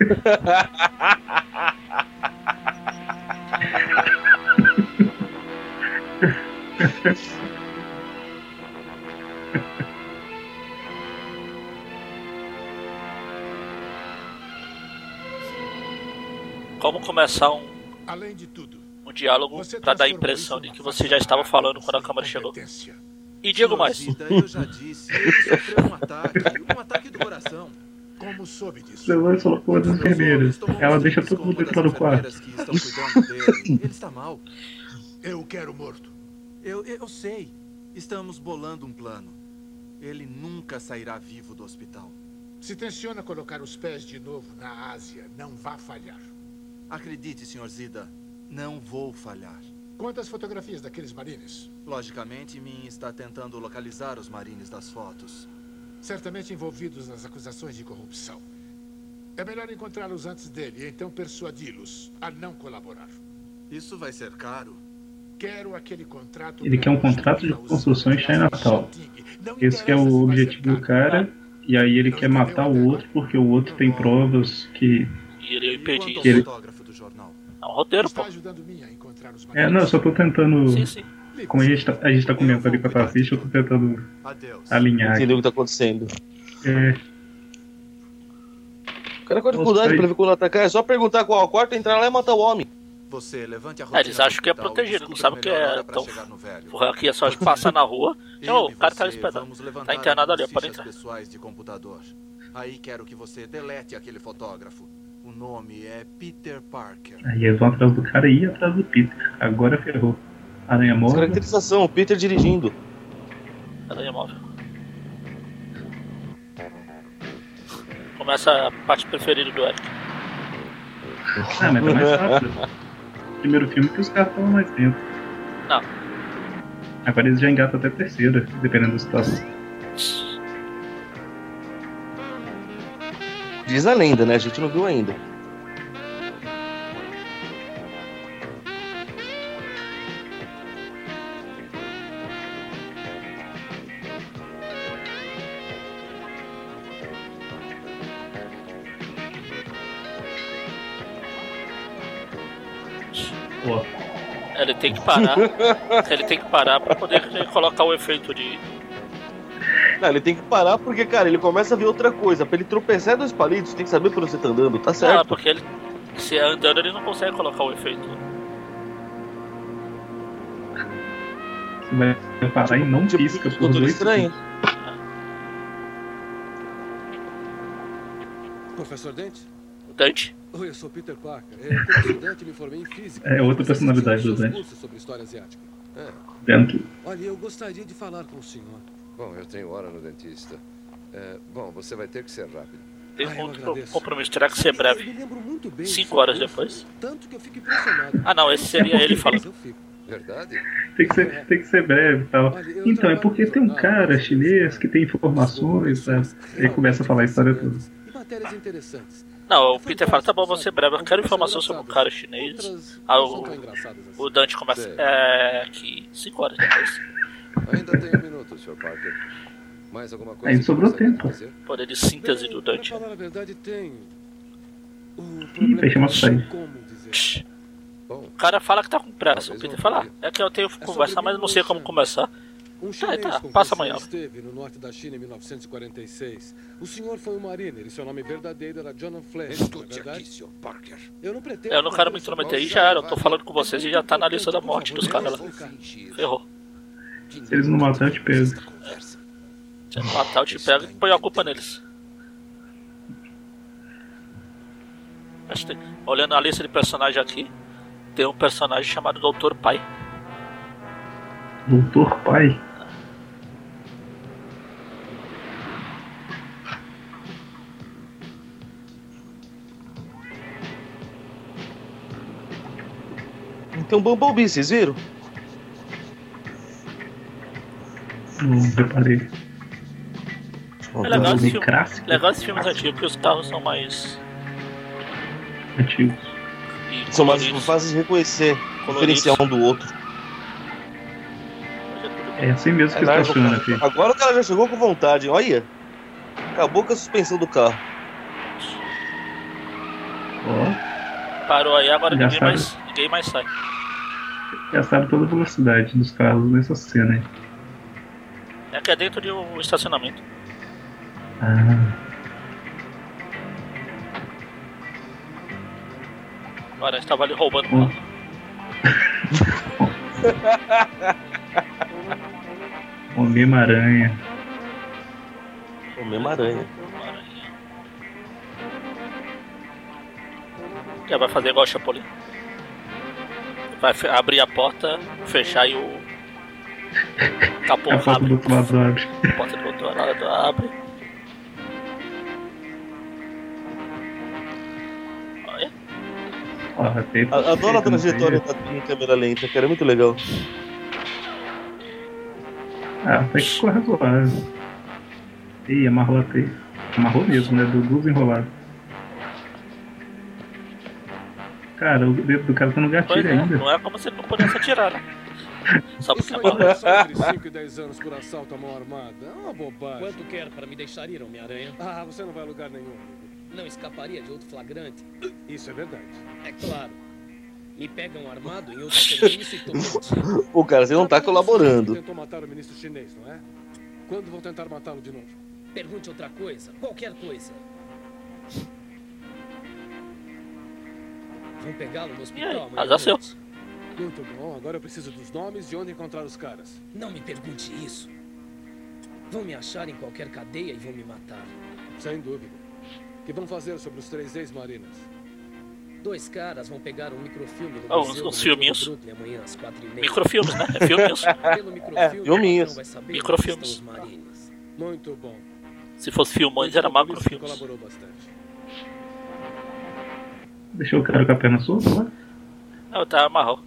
Como começar um, Além de tudo, um diálogo para dar a impressão de que você já estava falando quando a câmera chegou. E digo mais. Zita, eu já disse, um ataque, um ataque do coração. Como soube disso? Seu Lance falou com as enfermeiras. Ela deixa todo mundo entrar no quarto. que estão cuidando dele. Ele está mal. Eu quero morto. Eu, eu sei. Estamos bolando um plano. Ele nunca sairá vivo do hospital. Se tenciona colocar os pés de novo na Ásia, não vá falhar. Acredite, Sr. Zida, não vou falhar. Quantas fotografias daqueles marines? Logicamente, Min está tentando localizar os marines das fotos. Certamente envolvidos nas acusações de corrupção. É melhor encontrá-los antes dele e então persuadi-los a não colaborar. Isso vai ser caro. Quero aquele contrato. Ele quer um contrato de construção em Chinatown. Esse que é o objetivo do cara. E aí ele quer matar o outro porque o outro tem provas que. E ele impediu. que ele... É um roteiro, pô. É, não, eu só tô tentando. Sim, sim. Como a gente tá, a gente tá comentando enquanto assiste, eu tô tentando alinhar. Entendeu o que tá acontecendo. É, O cara com dificuldade pra ver quando atacar, é só perguntar qual é o quarto, entrar lá e matar o homem. Você levante a É, rotina eles acham que é protegido, não sabem a que é hora pra tão. chegar no velho. Porra, aqui é só passar na rua. Eu Ô, e o cara tá esperando. Tá internado ali, pode entrar. pessoais de computador. Aí quero que você delete aquele fotógrafo. O nome é Peter Parker. aí eles vão atrás do cara e atrás do Peter. Agora ferrou. Aranha móvel. Caracterização, o Peter dirigindo. Aranha móvel. Começa a parte preferida do Eric. Ah, mas tá mais rápido. Primeiro filme que os caras estavam mais dentro. Não. Agora eles já engatam até a terceira, dependendo da situação. Diz a lenda, né? A gente não viu ainda. Tem que parar. ele tem que parar pra poder colocar o efeito de. Não, ele tem que parar porque, cara, ele começa a ver outra coisa. Pra ele tropeçar dois palitos, tem que saber por onde você tá andando, tá Ah, certo? porque ele. Se é andando, ele não consegue colocar o efeito. você vai parar e não pisca por dois Estranho. segundos. Professor Dente? Dante? Oi, eu sou Peter Parker. É, como estudante, me formei em física. É outra personalidade do Dante. sobre história asiática. É. Dentro. Olha, eu gostaria de falar com o senhor. Bom, eu tenho hora no dentista. É, bom, você vai ter que ser rápido. Tem Ah, eu um outro compromisso, terá que ser breve. Eu me lembro muito bem. Cinco horas curso, depois. Tanto que eu fico impressionado. Ah, não, esse seria ele falando. Verdade? Tem que ser, tem que ser breve e tal. Então, é porque tem um cara chinês que tem informações, sabe? Aí começa a falar a história toda. E matérias interessantes. Não, o Peter fala, tá bom, vou ser breve, eu quero informação sobre um cara chinês. Ah, o, o Dante começa. É. aqui, 5 horas depois. Ainda tem um minuto, Sr. Parker. Mais alguma coisa? Aí que sobrou tempo. Poder de síntese do Pra Dante. falar a verdade, tem. O Ih, problema fechamos é isso aí. como dizer. O cara fala que tá com pressa. O Peter fala, é que eu tenho que sobre conversar, mas não sei como começar. Um Ah, chinês tá, com quem passa amanhã. esteve no norte da China em 1946. O senhor foi um mariner e seu nome verdadeiro era Jonathan Flash, não é aqui, Sr. Parker. Eu não pretendo... Eu não quero me intrometer aí, já era. Eu tô falando com vocês e já tá na lista da morte dos caras lá. Ferrou. Se eles não matar, eu te pego. Se eu matar, eu te pego e põe a culpa neles. Tem- Olhando a lista de personagens aqui, tem um personagem chamado Doutor Pai. Doutor Pai. Tem um Bumblebee, vocês viram? Não reparei. É legal esse filme. clássico. Legal esses filmes antigos, porque os carros são mais. Antigos. e São mais fáceis de reconhecer, diferenciar um do outro. É assim mesmo que É, estaciona, carro. filho. Agora o cara já chegou com vontade, olha. Acabou com a suspensão do carro. Ó, Parou aí, agora ninguém mais, ninguém mais sai. Gastaram toda a velocidade dos carros nessa cena aí. É que é dentro de um estacionamento. Ah, Agora estava ali roubando o Hum. carro. Homem-Aranha. O mesmo aranha. Já vai fazer igual o Chapolin. Vai abrir a porta, fechar e o. Capô A foto abre. do outro lado abre. A porta do outro lado abre. Olha. Ó, tem A- Adoro a trajetória da em câmera lenta, cara. É muito legal. Ah, até que ficou razoável. Ih, amarrou a teia. Amarrou mesmo, né? Do duas Cara, o dedo do cara tá no gatilho é, ainda. não é como se ele não pudesse atirar, né? Só porque é entre 5 e 10 anos por assalto à mão armada. É uma bobagem. Quanto quer para me deixar ir, Homem-Aranha? Ah, você não vai a lugar nenhum, amigo. Não escaparia de outro flagrante? Isso é verdade. É claro. Me pegam armado em outro serviço e tomam Pô, cara, você não tá colaborando. Tentou matar o ministro chinês, não é? Quando vão tentar matá-lo de novo? Pergunte outra coisa, qualquer coisa. Vão pegá-lo no hospital amanhã. Azar seu. Muito bom, agora eu preciso dos nomes e onde encontrar os caras. Não me pergunte isso. Vão me achar em qualquer cadeia e vão me matar. Sem dúvida. O que vão fazer sobre os três ex-marinas? Dois caras vão pegar um microfilme Ah, uns- museu uns do filminhos. Amanhã às quatro e meia. Microfilmes, né? É filminhos. Pelo microfilme, É, filminhos. não vai saber Microfilmes. onde estão os marines. Muito bom. Se fosse filmões, era macrofilmes. colaborou bastante. Deixou o cara com a perna solta lá. Não, tá amarrou.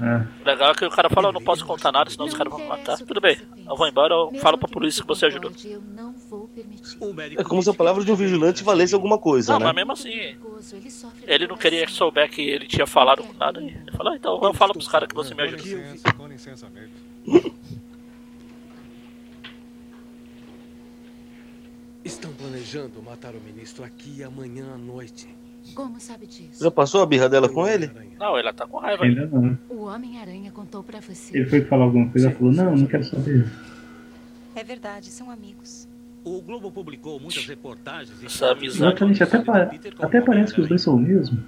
O legal é que o cara fala, eu não posso contar nada, senão os caras vão me matar. Tudo bem, eu vou embora, eu falo pra polícia que você ajudou. É como se a palavra de um vigilante valesse alguma coisa, Não, né? mas mesmo assim, ele não queria que souber que ele tinha falado com nada. Ele falou, "Ah, então eu falo pros caras que você me Com ajudou. licença, com licença mesmo. Estão planejando matar o ministro aqui amanhã à noite. Como sabe disso? Já passou a birra dela com ele? Não, ela tá com raiva. ainda não. O Homem-Aranha contou pra você. Ele foi falar alguma coisa, ela falou, não, não quero saber. É verdade, são amigos. O Globo publicou muitas reportagens. e Essa amizade. Exatamente, até, pa- até parece que os dois são o mesmo.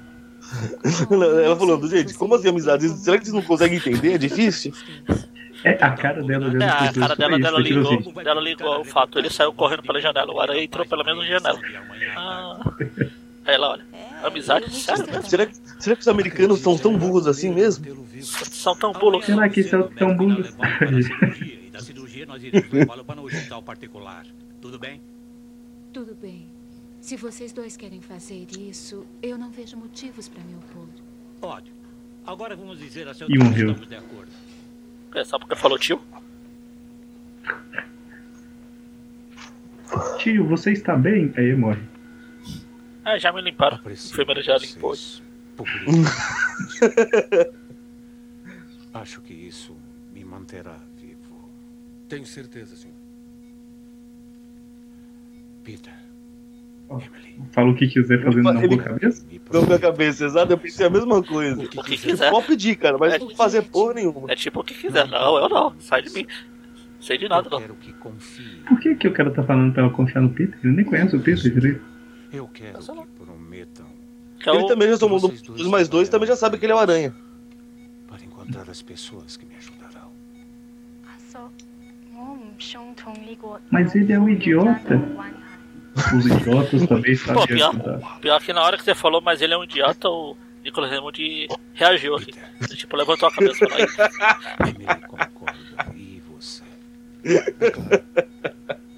Ela, ela falando, gente, como assim amizade? Será que vocês não conseguem entender? É difícil? É, a cara dela olhando É, a cara dela, isso, dela ligou, assim, dela ligou o fato, ele saiu correndo pela janela, o aranha entrou pela mesma janela. Ah. Aí ela olha, amizade? Sério? mesmo? Será que, será que os americanos são tão burros assim mesmo? São tão burros. Será que são tão burros? E da cirurgia nós iremos levá-lo para um hospital particular. Tudo bem? Tudo bem. Se vocês dois querem fazer isso, eu não vejo motivos pra me opor. Ótimo. Agora vamos dizer a seu E morreu. estamos de acordo. É só porque falou tio? Tio, você está bem? Aí morre. É, já me limparam. A enfermeira já limpou. Acho que isso me manterá vivo. Tenho certeza, senhor. Peter, Fala o que quiser fazendo na boa cabeça. Não com a cabeça, exato, eu pensei a mesma coisa. O que quiser. Pode pedir, cara, mas não fazer porra nenhuma. É tipo o que quiser. Não, eu não. Sai de mim. Sei de nada, não. Por que, que o cara tá falando pra ela confiar no Peter? Ele nem conhece o Peter direito. Eu quero que prometam é Ele também já somou dos mais dois, também já sabe que ele é o aranha. para encontrar as pessoas que me ajudarão. Mas ele é um idiota. Os idiotas também Pô, sabem pior, ajudar. pior que na hora que você falou, mas ele é um idiota, o Nicolas Raymond reagiu aqui. Ele, tipo, levantou a cabeça e. Emily concorda. E você? Muito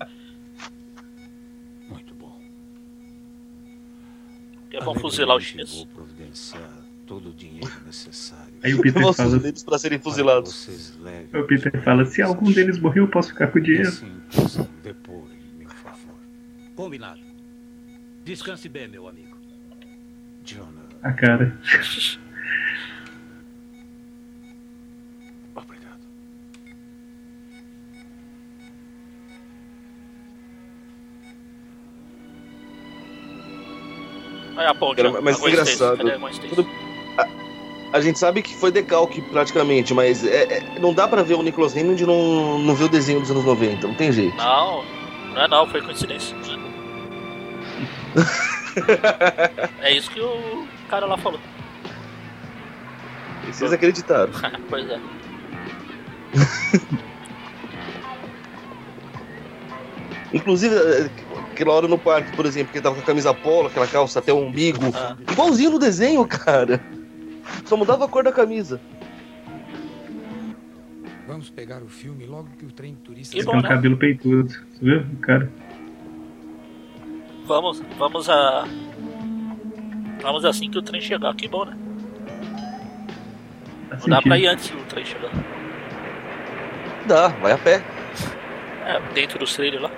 Bom fuzilar os chineses. Vou providenciar todo o dinheiro necessário. Aí o Peter Vamos fala. deles pra serem fuzilados. O Peter fala, se algum deles morrer, eu posso ficar com o dinheiro. assim em meu favor. Combinado. Descanse bem, meu amigo. Jonah, A cara. Aí a ponte, ó, mas é engraçado. cadê a? Tudo- A gente sabe que foi decalque praticamente, mas é- é- não dá pra ver o Nicholas Raymond e não, não ver o desenho dos anos 90, não tem jeito. Não, não é não, foi coincidência. é isso que o cara lá falou. E vocês acreditaram. pois é. Inclusive, é, aquela hora no parque, por exemplo, que ele tava com a camisa polo, aquela calça até o umbigo. Ah. Igualzinho no desenho, cara. Só mudava a cor da camisa. Vamos pegar o filme logo que o trem de turistas... Ele tem um cabelo peitudo. Você viu? Cara. Vamos, vamos a. Vamos assim que o trem chegar. Que bom, né? Não dá pra ir antes do trem chegar. Dá, vai a pé. É, dentro do trailer lá.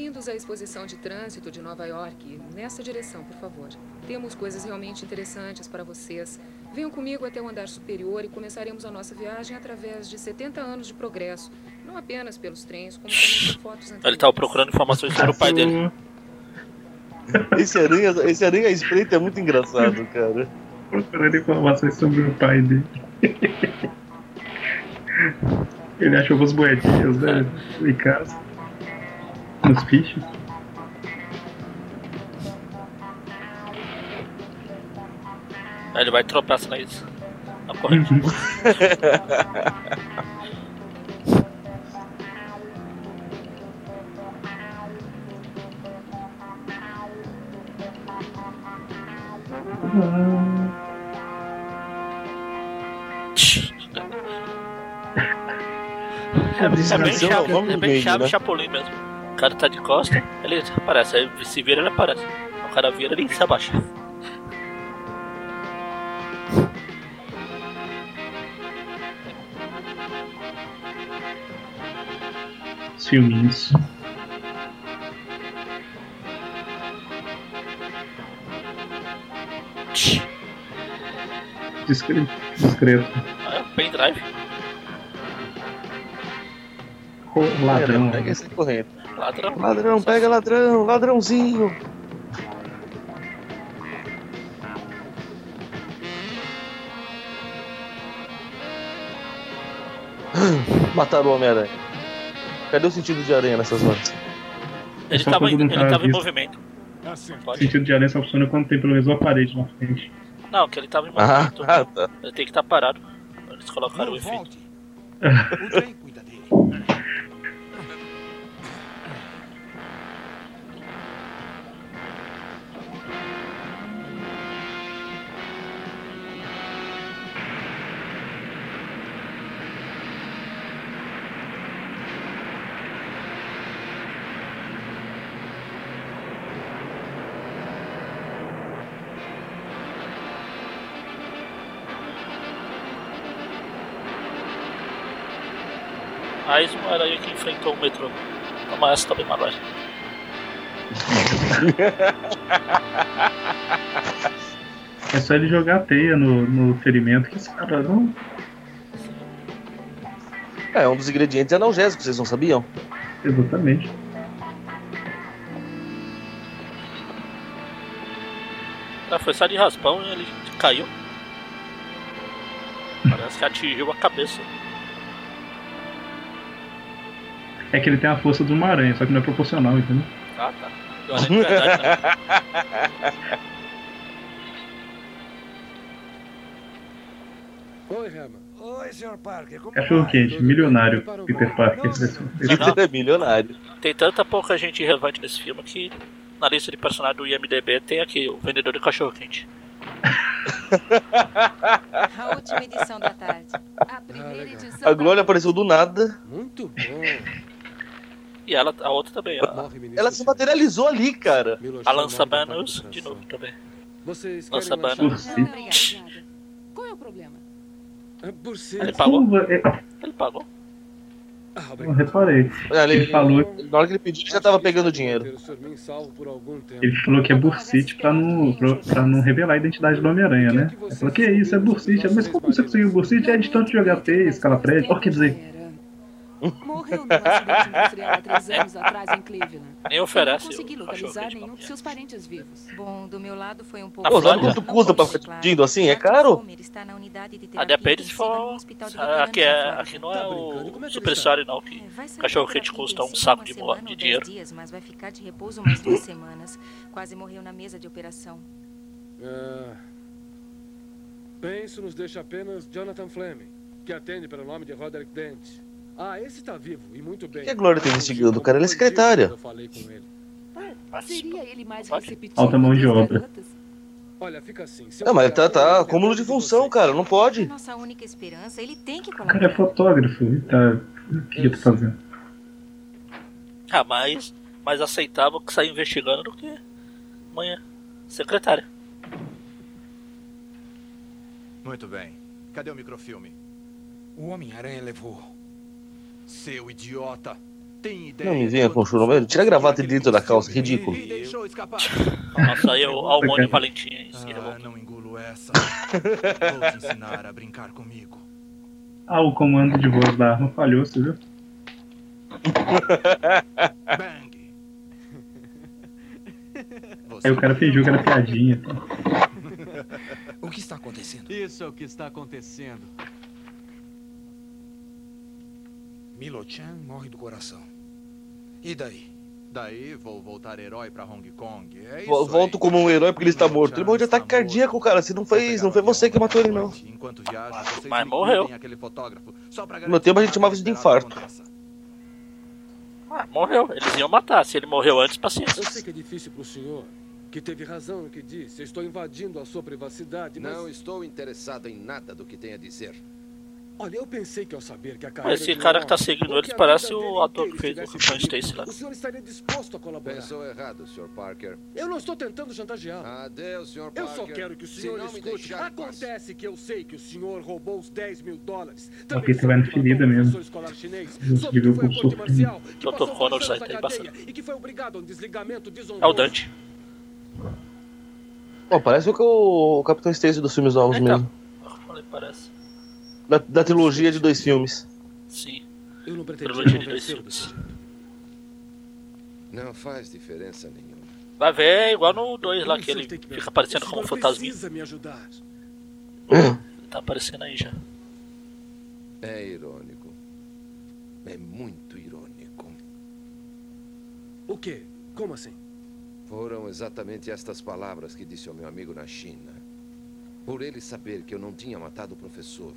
Bem-vindos à exposição de trânsito de Nova York. Nessa direção, por favor. Temos coisas realmente interessantes para vocês. Venham comigo até o andar superior e começaremos a nossa viagem através de 70 anos de progresso. Não apenas pelos trens, como também por fotos Ele tava procurando informações sobre o pai dele. Esse aranha, esse aranha espreito é muito engraçado, cara. Procurando informações sobre o pai dele. Ele achou umas moedinhas, né? Em casa. Nos bichos? Ele vai tropeçar nisso. Na corrente. é é, é bem chave, é bem chave mesmo. O cara tá de costa, ele aparece. Aí se vira, ele aparece. O cara vira, ele se abaixa. Os filminhos. Discreto. Discreto. Ah, pendrive. Co- Ladrão. Pega esse correndo. Ladrão. Ladrão, pega ladrão, ladrãozinho. Mataram o Homem-Aranha. Cadê o sentido de aranha nessas horas? Ele só tava, quando ele não tá tava em movimento. O Pode? sentido de aranha só funciona quando tem pelo menos uma parede na frente. Não, que ele tava em Ah, movimento. tá. Ele tem que estar parado. Eles colocaram o efeito. O trem cuida dele. Mais uma aranha que enfrentou o metrô. Toma essa também, Manuel. É só ele jogar a teia no, no ferimento que esse cara não. É, um dos ingredientes é analgésico, vocês não sabiam? Exatamente. Ah, foi só de raspão e ele caiu. Parece que atingiu a cabeça. É que ele tem a força de uma aranha, só que não é proporcional, entendeu? Ah, tá. Eu aranha de verdade, né? Oi, Herman. Oi, Sr. Parker, como Cachorro vai? quente, milionário, Peter Parker. Não. é milionário. Tem tanta pouca gente relevante nesse filme que na lista de personagens do IMDB tem aqui o vendedor de cachorro quente. A última edição da tarde. A primeira edição. A Glória apareceu do nada. Muito bom. E ela, a outra também, a, Ela se materializou ali, cara. a Lança Banos de novo também. Vocês Lança Banos. Qual é o problema? É por ser... Ele pagou? É- Ele pagou. Ah, Eu reparei. Olha, ele, Ele falou, Na hora que ele pediu, ele já tava pegando dinheiro. Ter o Sr. Min salvo por algum tempo. ele falou que é Bursite pra não, pra, pra não revelar a identidade do Homem-Aranha, né? Ele falou que é isso, é Bursite. Mas como você conseguiu Bursite? É de tanto jogar teia, escala prédio. Ó, quer dizer, Morreu num acidente industrial há três anos atrás em Cleveland. Nem oferece Eu não consegui o localizar nenhum de seus parentes vivos. Bom, do meu lado foi um pouco. A Pô, sabe Flórida? quanto custa pra ficar pedindo assim? É caro? Homer está na unidade de Ah, terapia depende se intensiva for. Aqui, é, aqui não é Tá é o sabe? história não, que É, cachorro quente custa um saco de, de dinheiro. dias, mas vai ficar de repouso umas duas semanas. Quase morreu na mesa de operação. Ah, penso nos deixa apenas Jonathan Fleming, que atende pelo nome de Roderick Dent. Ah, esse tá vivo e muito bem. O que a Glória tá investigando, cara? Ela é secretária. Eu falei com ele. Seria ele mais receptivo Alta mão de obra. Olha, fica assim. Não, mas tá, tá. todo Acúmulo de função, cara. Não pode. Nossa única esperança, ele tem que o cara é fotógrafo. Ele tá. O que ele tá fazendo? Ah, mais, mais aceitável que sair investigando do que amanhã. Secretária. Muito bem. Cadê o microfilme? O Homem-Aranha levou. Seu idiota. Tem ideia? Não me venha com churumeiro. Tira a gravata de dentro da calça, ridículo. Nossa, aí é o Almônio Valentim se Ah, não engulo essa. Vou te ensinar a brincar comigo. Ah, o comando de voz da arma falhou, você viu? Bang! Aí o cara fingiu que era piadinha. Então. O que está acontecendo? Isso é o que está acontecendo. Milo-chan morre do coração. E daí? Daí vou voltar herói pra Hong Kong. É isso Vo- Volto como um herói porque ele está morto. Ele morreu de ataque cardíaco, cara. Se não foi, não foi você que matou ele, não. Enquanto viajo, vocês Mas me morreu. cuidem aquele fotógrafo, só pra No meu tempo a gente chamava isso de infarto. Ah, morreu. Eles iam matar. Se ele morreu antes, paciência. Eu sei que é difícil pro senhor, que teve razão no que disse. Eu estou invadindo a sua privacidade, mas... Não estou interessado em nada do que tem a dizer. Olha, eu pensei que ao saber que a carreira Mas esse cara que tá homem, seguindo eles parece o ator que fez o Capitão Stacy lá. O senhor estaria disposto a colaborar. Pensou errado, Sr. Parker. Eu não estou tentando chantageá-lo. Adeus, Sr. Eu Parker. só quero que o Se senhor não me escute. Acontece que eu sei que o senhor roubou os 10 mil dólares. O Peter vai na ferida mesmo. marcial, que Dr. Connors aí tá embaçado. e que foi obrigado a um desligamento É o desonroso. Dante. Pô, parece o, que o Capitão Stacy dos filmes novos Então. mesmo. Falei, parece. Da, da trilogia de dois filmes. Sim. Eu não pretendia Trilogia de dois convencê-lo filmes. desse jeito. Não faz diferença nenhuma. Vai ver, é igual no 2 lá, que ele que fica aparecendo como um fantasminha. precisa me ajudar. Tá aparecendo aí já. É irônico. É muito irônico. O quê? Como assim? Foram exatamente estas palavras que disse ao meu amigo na China. Por ele saber que eu não tinha matado o professor,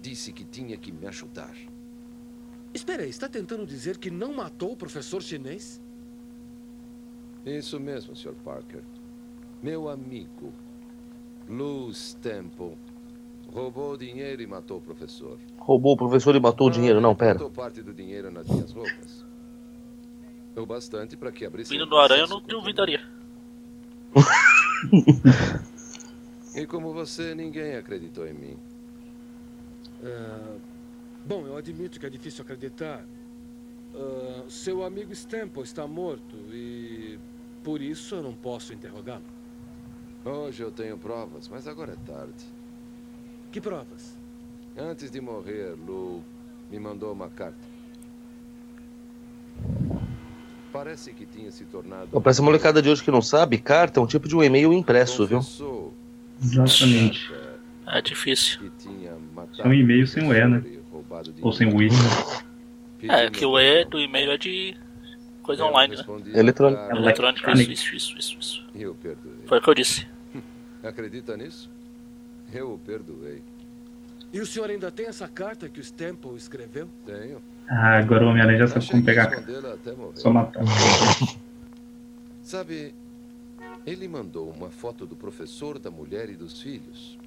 disse que tinha que me ajudar. Espera aí, está tentando dizer que não matou o professor chinês? Isso mesmo, Sr. Parker. Meu amigo, Luz Temple, roubou dinheiro e matou o professor. Roubou o professor e matou o dinheiro. Não, pera. Botou parte do dinheiro nas minhas roupas. O bastante para que abrisse Vindo do Aranha eu não duvidaria. E como você, ninguém acreditou em mim. Ah, bom, eu admito que é difícil acreditar. Ah, seu amigo Stample está morto e por isso eu não posso interrogá-lo. Hoje eu tenho provas, mas agora é tarde. Que provas? Antes de morrer, Lu me mandou uma carta. Parece que tinha se tornado. Pô, pra essa molecada de hoje que não sabe, carta é um tipo de um e-mail impresso, viu? Confessou Exatamente. É difícil. É um e-mail sem o E, né? Ou sem o. I. É, que o E do e-mail é de coisa online, né? Eletrônico. Eletrônico, isso, isso, isso, isso, isso. Eu perdoei. Foi o que eu disse. Acredita nisso? Eu o perdoei. E o senhor ainda tem essa carta que o Stample escreveu? Tenho. Ah, agora o Homem-Aranha já sabe como pegar. Só matar. Sabe, ele mandou uma foto do professor, da mulher e dos filhos.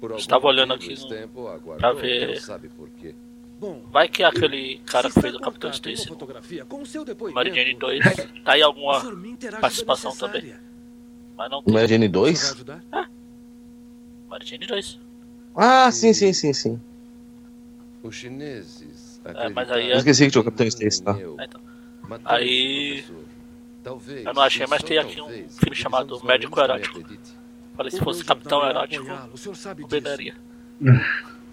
Por algum Estava olhando aqui no- aguardou, pra ver- Deus sabe por quê. Bom, Vai que aquele cara que fez o Capitão Stacy, Mary Jane 2, tá aí alguma participação também. Mas não tem. Senhor 2? vai ajudar? Mary Jane 2. Ah, sim, sim, sim, sim. Os chineses É, mas aí é- Eu esqueci que tinha o Capitão Stacy, tá? Ah, então. Aí- Eu não achei, mas tem aqui um filme chamado Médico Erótico. Falei, se fosse Capitão Erótico, O senhor sabe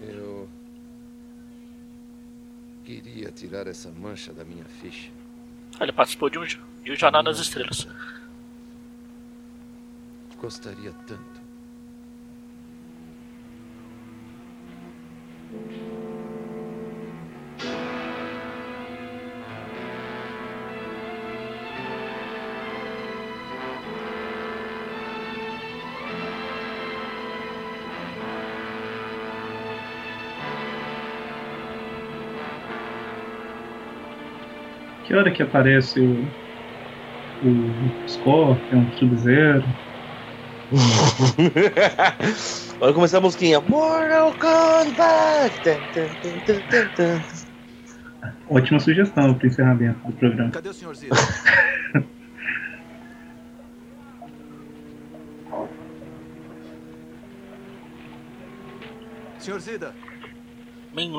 eu queria tirar essa mancha da minha ficha. Ele participou de um, de um Jornal nas Estrelas. Gostaria tanto. Que hora que aparece o. O Scorpion, o Sub-Zero? Agora começar a musiquinha. Mortal Kombat! Ótima sugestão pro encerramento do programa. Cadê o senhor Zira? senhor Zida, Min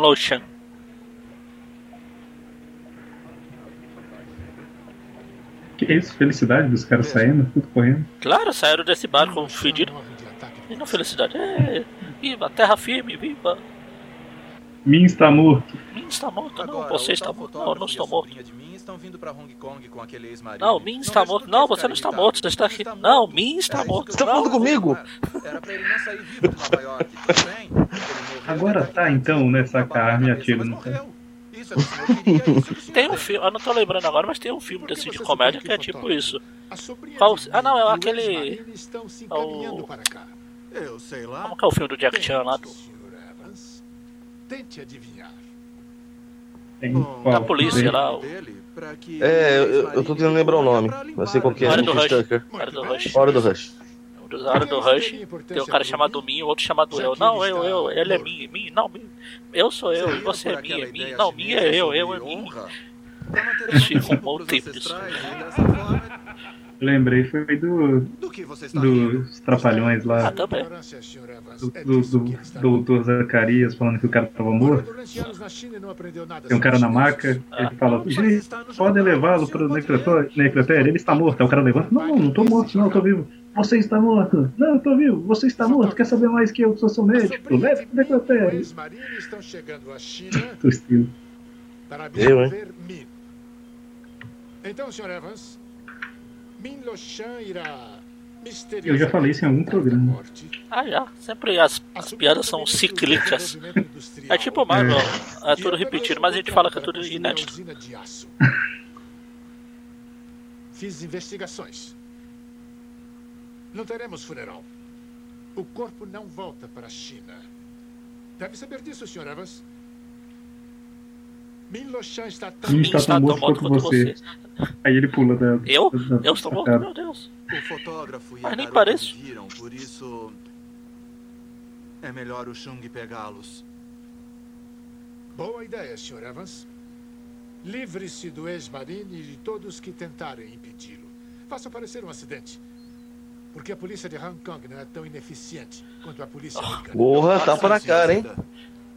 Que isso? Felicidade dos caras saindo, tudo correndo. Claro, saíram desse barco fedido. E não felicidade. É, viva, terra firme, viva. Min está morto. Min está morto, não, agora, você está morto. Não, eu não estou morto. estão vindo pra Hong Kong com aquele ex-marido. Não, Min está morto. Não, você não está morto, você está aqui. Não, Min está morto. que eu Tá falando comigo? Era pra ele não sair vivo de Nova York, Agora tá então, né? anos, Sacar com a arma e cabeça, atiro mas no cara. Isso é queria, isso é Tem um fez. filme, eu não tô lembrando agora, mas tem um filme desse de comédia que é tipo isso. Qual- ah, não, é aquele- ex-marido estão se encaminhando o- para cá. Eu sei lá. Como que é o filme do Jack Chan lá? Do... Tente adivinhar. Da polícia lá, o É, eu, eu tô tentando lembrar o nome. Mas sei qual que é. Hora do Richard Rush. Tucker. Hora do Rush. Hora do Rush. O Na hora do Rush, tem um cara chamado Min e outro chamado eu. Não, eu, eu, ele é Min, Min, não, Min. Eu sou eu, e você é Min, é Min. Não, Min é eu, eu é Min. Ixi, arrumou o tempo disso. Eu lembrei, foi do. Dos Trapalhões lá. Ah, também. Do, do, do doutor Zacarias falando que o cara tava morto. Tem um cara na maca, ele fala: Gente, podem levá-lo para o necrotério? Ele está morto. Aí o cara levanta: Não, não, não tô morto, não, eu tô vivo. Você está morto. Não, eu tô vivo. Você está morto. Quer saber mais que eu sou seu médico? Leve pro necrotério. estão chegando à China Tostido. para Eu, hein? absorver Min. Então, Sr. Evans, Min Loshan irá Eu já falei isso em algum programa. Ah, já. Sempre as, as piadas são cíclicas. É tipo Marvel, é tudo repetido, mas a gente fala que é tudo inédito. usina de aço. Fiz investigações. Não teremos funeral. O corpo não volta para a China. Deve saber disso, Sr. Evans. Min Loshan está tão A gente tá tão morto quanto você. Aí ele pula da. Eu? da- Eu estou morto? Meu Deus. O fotógrafo e Mas a nem pareço. me viram, por isso é melhor o Chung pegá-los. Boa ideia, Sr. Evans. Livre-se do ex-marine e de todos que tentarem impedi-lo. Faça parecer um acidente. Porque a polícia de Hong Kong não é tão ineficiente quanto a polícia americana. Porra, tapa na cara, hein?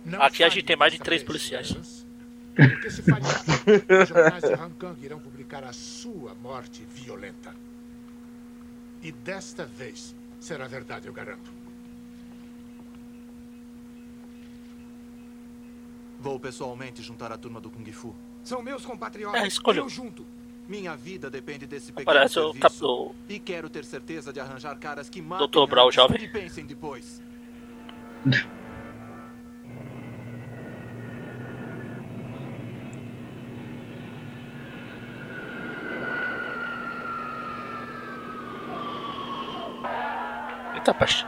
Não Aqui a gente tem mais de três policiais. Porque se falhar, os jornais de Hong Kong irão publicar a sua morte violenta. E desta vez será verdade, eu garanto. Vou pessoalmente juntar a turma do Kung Fu. São meus compatriotas. É, escolheu. Eu junto. Minha vida depende desse pequeno Parece o serviço. cap- o- E quero ter certeza de arranjar caras que matem Dr. Brown jovem. e pensem depois. Eita, peste.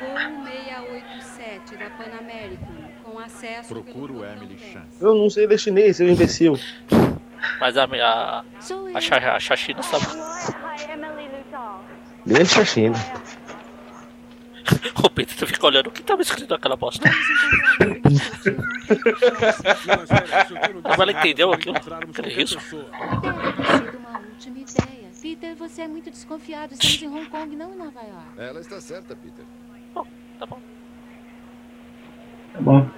Voo 687 da Pan American, com acesso Procuro Emily Chan. Eu não sei ler chinês, seu imbecil. Mas a minha. A, Xa- a Xaxina sabe. Grande chachina. O Peter fica olhando o que tava escrito naquela bosta. Mas ela entendeu aquilo? Aquele risco? Sido uma última ideia. Peter, você é muito desconfiado. Estamos em Hong Kong, não em Nova York. Ela está certa, Peter. Tá bom. Tá bom.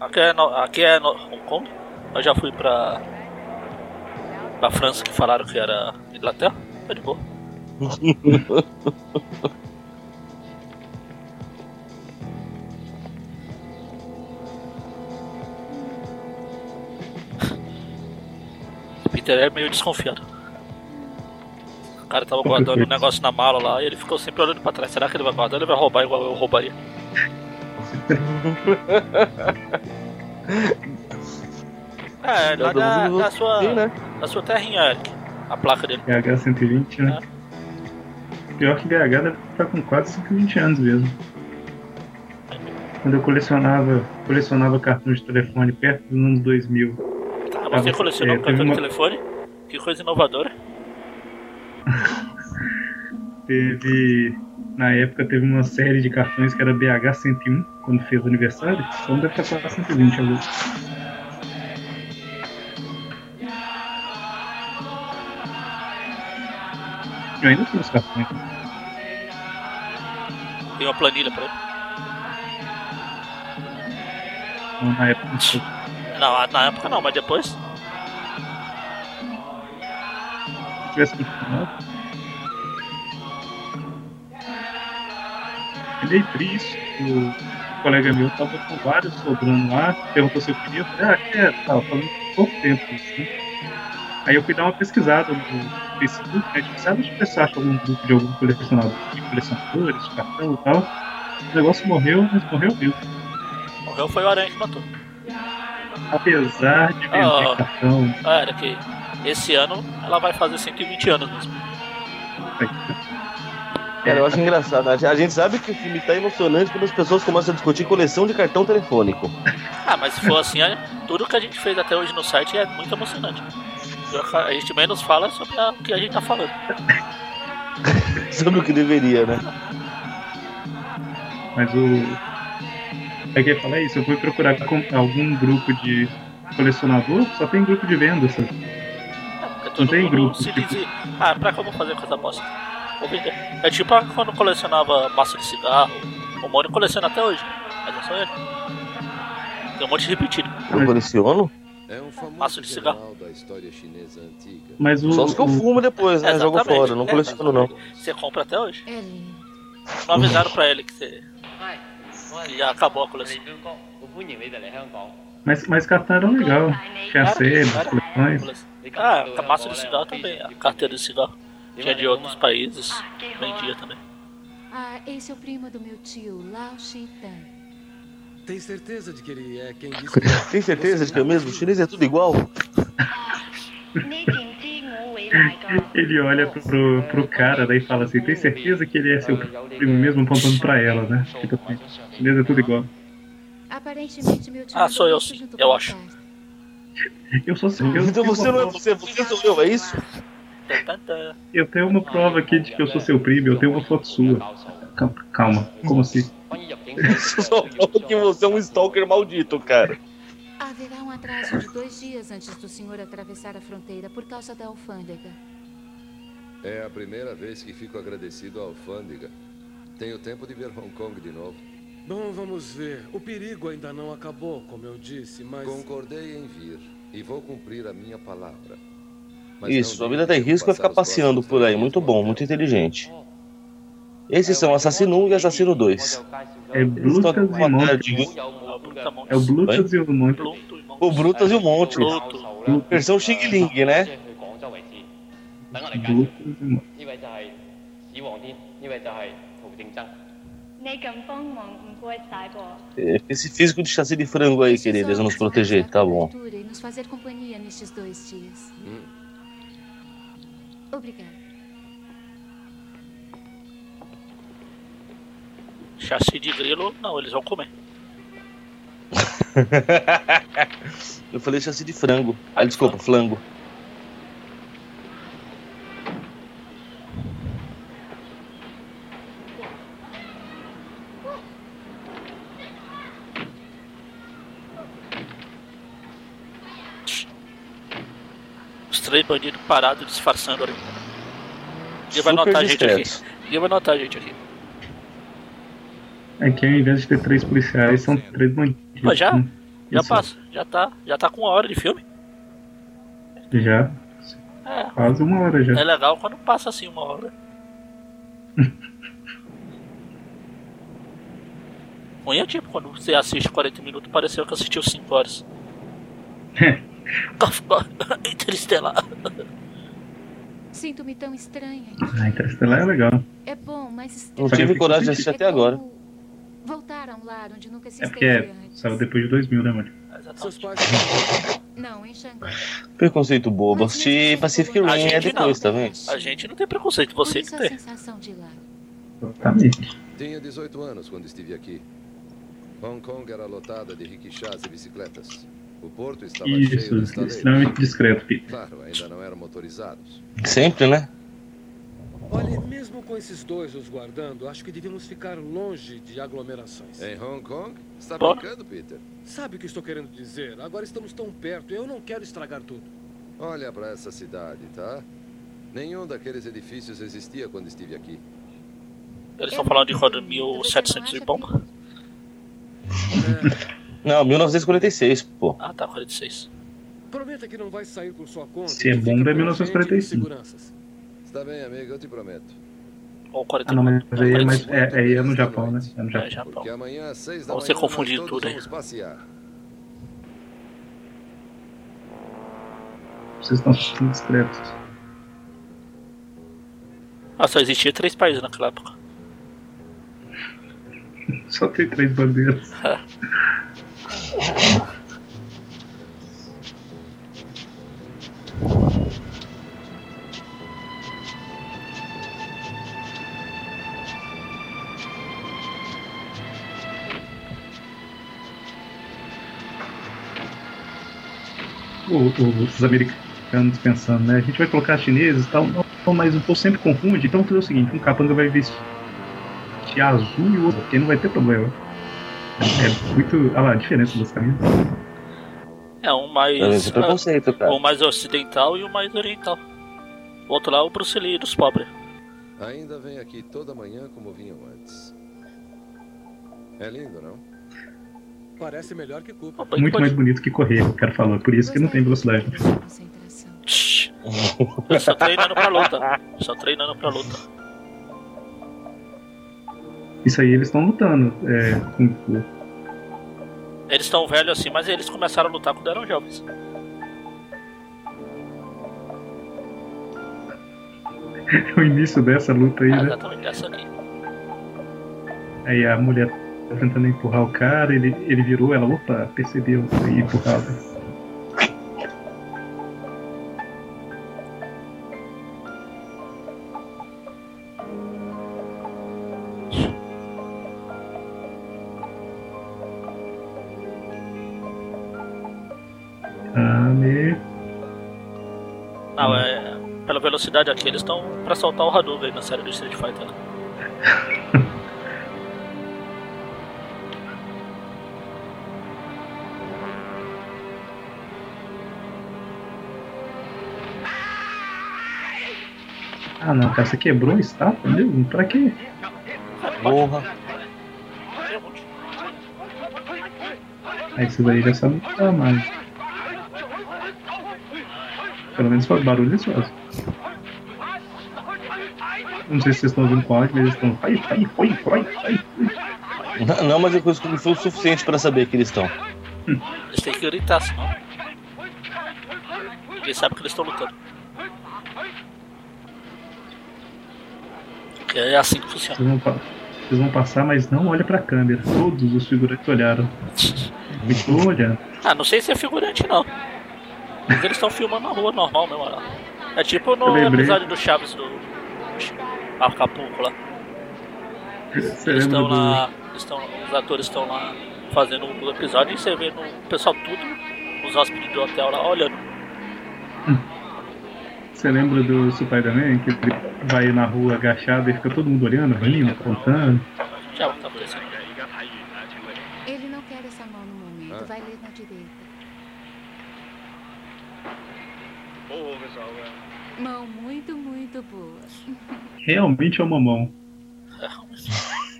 Aqui é, no, aqui é no Hong Kong. Eu já fui pra. pra França que falaram que era Inglaterra. Tá de boa. Peter é meio desconfiado. O cara tava guardando um negócio na mala lá e ele ficou sempre olhando pra trás. Será que ele vai guardar? Ele vai roubar igual eu roubaria. É, lá da, da sua, da sua terrinha, Eric. A placa dele. BH 120, né? Pior que BH deve estar com quase 120 anos mesmo. Quando eu colecionava, colecionava cartões de telefone perto dos anos 2000. Ah, você tava- colecionou é, um cartão de uma- telefone? Que coisa inovadora. Teve. Na época teve uma série de cartões que era BH 101, quando fez o aniversário. Então deve estar quase 120 agora. Eu ainda tenho os cartões. Tem uma planilha pra ele. Na época não. Não, na época não, mas depois. Se tivesse continuado. É meio triste. O colega meu tava com vários sobrando lá, perguntou se eu queria. Eu falei, ah, quero, tal, falando pouco tempo assim. Aí eu fui dar uma pesquisada no Facebook, né? Tipo, sabe se você acha algum grupo de algum colecionador, de colecionadores, de cartão e tal. O negócio morreu, mas morreu mesmo. Morreu foi o Aranha que matou. Apesar de vender Ah. cartão, Ah, era que esse ano ela vai fazer 120 anos mesmo. Cara, eu acho engraçado. A gente- a gente sabe que o filme tá emocionante quando as pessoas começam a discutir coleção de cartão telefônico. Ah, mas se for assim, é- tudo que a gente fez até hoje no site é muito emocionante. A gente menos fala sobre a- o que a gente tá falando. Sobre o que deveria, né? Mas o. É que eu ia falar isso, eu fui procurar algum grupo de colecionador, só tem grupo de venda, sabe? Não tem grupo. Se diz, ah, pra que eu vou fazer com essa bosta? Vou vender. É tipo quando colecionava maço de cigarro. O Mônio coleciona até hoje. Mas é só ele. Tem um monte de repetido. Eu coleciono? É um famoso Maço de cigarro. da história chinesa antiga. Mas o. Só os que eu fumo depois, né? Jogo Exatamente. fora, não É, coleciono não. Você compra até hoje. É lindo. Não avisaram pra ele que você. que já acabou a coleção. Mas, mas cartão era legal. Tinha selos, coleções. Ah, a massa de cigarro também, a carteira de cigarro. Tinha de outros países, vendia também. Ah, esse é o primo do meu tio, Lao Shitan. Tem certeza de que ele é quem disse? Tem certeza de que é mesmo? O chinês é tudo igual? Ele olha pro, pro cara, daí fala assim: tem certeza que ele é seu primo mesmo apontando pra ela, né? Tipo assim, beleza, é tudo igual. Aparentemente, meu tio. Ah, sou eu eu acho. Eu sou seu. Eu, Então você não é você, você sou eu, é isso? eu tenho uma prova aqui de que eu sou seu primo, eu tenho uma foto sua. Calma, calma, como assim? Só prova que você é um stalker maldito, cara. Haverá um atraso de dois dias antes do senhor atravessar a fronteira por causa da alfândega. É a primeira vez que fico agradecido à alfândega. Tenho tempo de ver Hong Kong de novo. Bom, vamos ver. O perigo ainda não acabou, como eu disse, mas. Concordei em vir e vou cumprir a minha palavra. Mas Isso, sua vida deixe tá risco vai passar ficar passeando por aí. Muito bom, muito inteligente. Esses são Assassino 1 e Assassino 2. É Brutas e Montes. De... É o Brutas e o Monte. O Brutas e o Monte. Versão Xing Ling, né? Brutas e é, Esse físico de chassi de frango aí, queridos, é nos proteger, tá bom. Hum. Obrigado. Chassi de grilo, não, eles vão comer. Eu falei chassi de frango. Ah, desculpa, flango. Os três bandidos parados disfarçando ali. Ninguém vai notar a gente aqui. Ninguém vai notar a gente aqui. É que ao invés de ter três policiais, são três bandidos. Pô, já? né? Já passa, já tá, já tá com uma hora de filme. Já. É. Quase uma hora já. É legal quando passa assim uma hora. Ruim é tipo quando você assiste 40 minutos, pareceu que assistiu 5 horas. Interestelar. Sinto-me tão estranha. Ah, Interestelar é legal. É bom, mas Não estranho. tive coragem de assistir até agora. Voltar a um lar onde nunca se É porque é, antes. saiu depois de 2000, né, mano? Seus pais. Não, em Xangai. Preconceito bobo. Assisti Pacific A Rim é depois, não. tá vendo? A gente não tem preconceito, você que isso tem. lá. Exatamente. Tinha 18 anos quando estive aqui. Hong Kong era lotada de rickshaws e bicicletas. O porto estava cheio de Isso, extremamente discreto, Peter. Claro, ainda não eram motorizados. Sempre, né? Olha, mesmo com esses dois os guardando, acho que devíamos ficar longe de aglomerações. Em Hong Kong? Está brincando, Peter? Sabe o que estou querendo dizer? Agora estamos tão perto, eu não quero estragar tudo. Olha para essa cidade, tá? Nenhum daqueles edifícios existia quando estive aqui. Eles estão falando de roda 1700 e bomba? Não, 1946, pô. Ah, tá, 46. Prometa que não vai sair por sua conta. Se é e bomba, é com a gente e 1945. Está bem, amigo, eu te prometo. Ou Ah, não, mas aí é, mais, é, aí é no Japão, né? É no É, Japão. Japão. Porque amanhã às seis da Ou você manhã confundir nós tudo aí. vamos passear. Vocês estão assistindo discretos. Ah, só existia três países naquela época. Só tem três bandeiras. O- o- os americanos pensando, né? A gente vai colocar chineses e tal. Não, mas o povo sempre confunde. Então, fazer o seguinte: um capanga vai vestir azul e o outro, porque não vai ter problema. É muito. Olha lá a diferença dos caminhos. É um mais. É preconceito, cara. Um mais ocidental e um mais oriental. O outro lá é o Bruce Lee dos pobres. Ainda vem aqui toda manhã como vinham antes. É lindo, não? Parece melhor que Cooper. Muito mais bonito que correr, o cara falou. Por isso que não tem velocidade. Só treinando pra luta. Só treinando pra luta. Isso aí eles estão lutando é, com Fu. Eles estão velhos assim, mas eles começaram a lutar quando eram jovens. o início dessa luta aí, Ah, né? exatamente essa aqui. Aí a mulher tá tentando empurrar o cara, ele, ele virou, ela, opa, percebeu e empurrava. Ah. Não, é. Pela velocidade aqui, eles estão pra soltar o Hadouken na série do Street Fighter. né? Ah não, cara, você quebrou a estátua mesmo? Pra quê? Porra. Aí isso daí já sabe lutar mais. Pelo menos faz barulho eles fazem. Não sei se vocês estão ouvindo com áudio, mas eles estão. Vai, vai, vai, vai, vai. Não, não, mas eu conheço que foi o suficiente pra saber que eles estão. Eles têm que gritar, senão. Ninguém sabe que eles estão lutando. É assim que funciona. Vocês vão, vocês vão passar, mas não olha pra câmera. Todos os figurantes olharam. Estou olhando. Ah, não sei se é figurante não. Mas eles estão filmando na rua normal mesmo lá. É tipo no episódio do Chaves do Acapulco lá. Você Eles lembra estão lá. Estão, os atores estão lá fazendo o episódio e você vê no o pessoal tudo, os hóspedes do hotel lá olhando. Você lembra do Spider-Man? Que ele vai na rua agachado e fica todo mundo olhando, rindo, apontando. Já o que tá acontecendo. Ele não quer essa mão no momento. Vai ler na direita. Mão muito, muito boa. Realmente é uma mão.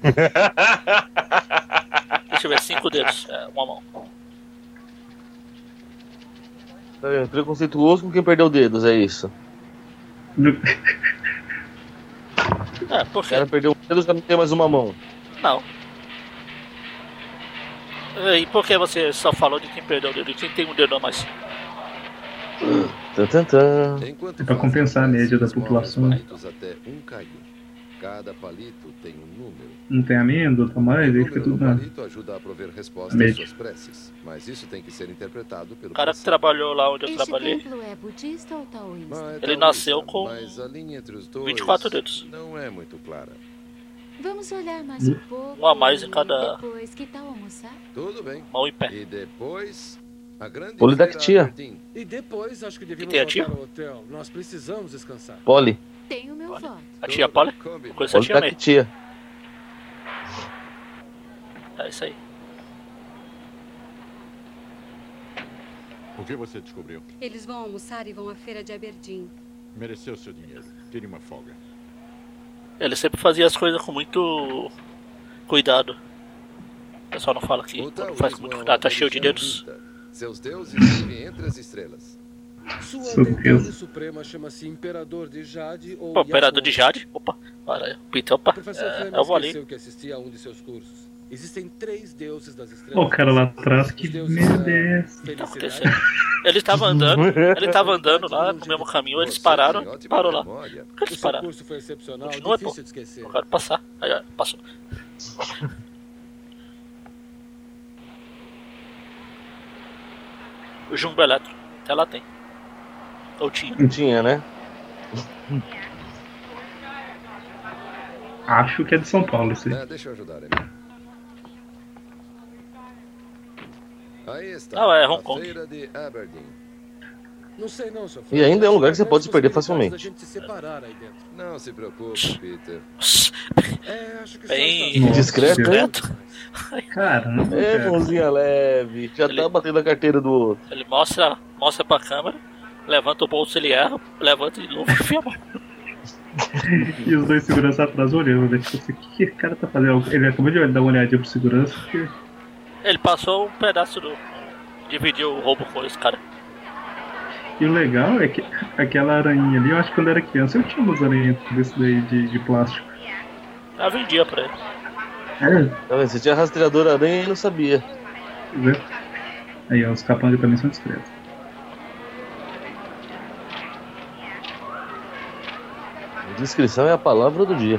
Deixa eu ver, cinco dedos. É, uma mão. É, preconceituoso com quem perdeu dedos, é isso. É, por O cara perdeu um dedo já não tem mais uma mão. Não. E por que você só falou de quem perdeu o dedo? Quem tem um dedo a mais? Tan, tan, tan. É pra compensar a média da população. Até um caiu. Cada palito tem um número. Não tem amêndoa, tá mais, aí fica O tudo na. palito ajuda a prover resposta Média. às suas preces, mas isso tem que ser interpretado pelo O cara que trabalhou lá onde eu Este trabalhei, é budista ou taoísta? ele nasceu com Mas a linha entre os dois 24 dedos. não é muito clara. Vamos olhar mais um pouco. Um a mais em cada- Depois, que tal almoçar? Tudo bem. mão em pé. E depois, a grande Polidactia. feira Aberdeen. E depois acho que devíamos tem a voltar tia? ao hotel. Nós precisamos descansar. Poli. Tem o meu voto. A tia Polly? Coisa a tia May. Polidactia. É isso aí. O que você descobriu? Eles vão almoçar e vão à feira de Aberdeen. Mereceu seu dinheiro. Tire uma folga. Ele sempre fazia as coisas com muito cuidado. O pessoal não fala que faz com muito cuidado, tá cheio de dedos. Seus deuses vivem entre as estrelas. Sua Deus. suprema chama-se Imperador de Jade ou Pô, operador de. Jade. Opa, para, Peter, opa. O professor É, eu vou ali. que assistia a um de seus cursos. Existem três deuses das estrelas. O cara lá atrás que merece. felicidade, acontecendo. Ele tava andando, ele tava andando lá no mesmo caminho, eles pararam, parou lá. Por que O eles pararam? curso foi excepcional, Continua, difícil pô. de esquecer. Eu quero passar. Aí, ó, passou. O jumbo elétrico. Até lá tem. Ou tinha. Não tinha, né? Acho que é de São Paulo esse. Ah, deixa eu ajudar, Emil. Aí está. Ah, é Hong Kong. feira de Aberdeen. Não sei não, seu E ainda é um lugar que você pode se perder facilmente. se separar aí dentro. Não se preocupe, Peter. É, acho que Bem Nossa, discreto, hein? Caramba. É, mãozinha leve. Já tá batendo a carteira do outro. Ele mostra, mostra pra câmera, levanta o bolso, ele erra, levanta de novo e enfia. E os dois seguranças atrás olhando, né? Tipo assim, o que, que esse cara tá fazendo? Ele acabou de dar uma olhadinha pro segurança. porque- Ele passou um pedaço do. dividiu o roubo com esse cara. E o legal é que aquela aranha ali, eu acho que quando eu era criança eu tinha umas aranhas desse daí de, de plástico. Já vendia pra ele. É? Você tinha rastreador aranha e não sabia. pois é. Aí, ó, os capangas também são discretos. Descrição é a palavra do dia.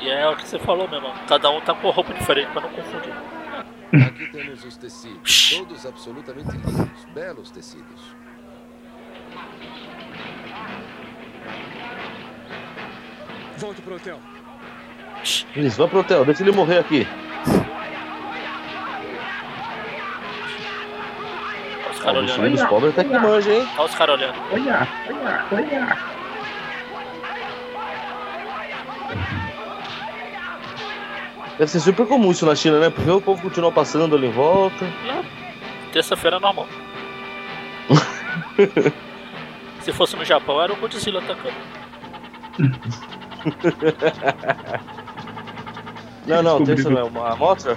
E é o que você falou mesmo, cada um tá com roupa diferente pra não confundir. Aqui temos os tecidos, todos absolutamente lindos, belos tecidos. Volte pro hotel. Isso, vai pro hotel, deixa ele morrer aqui. Olha os caras olhando. dos pobres até que manja, hein? Olha os caras olhando. Olha, olha, olha. Deve ser super comum isso na China, né? Porque o povo continua passando ali em volta. Terça-feira é normal. Se fosse no Japão, era o Godzilla atacando. Não, não, terça não é uma Motra?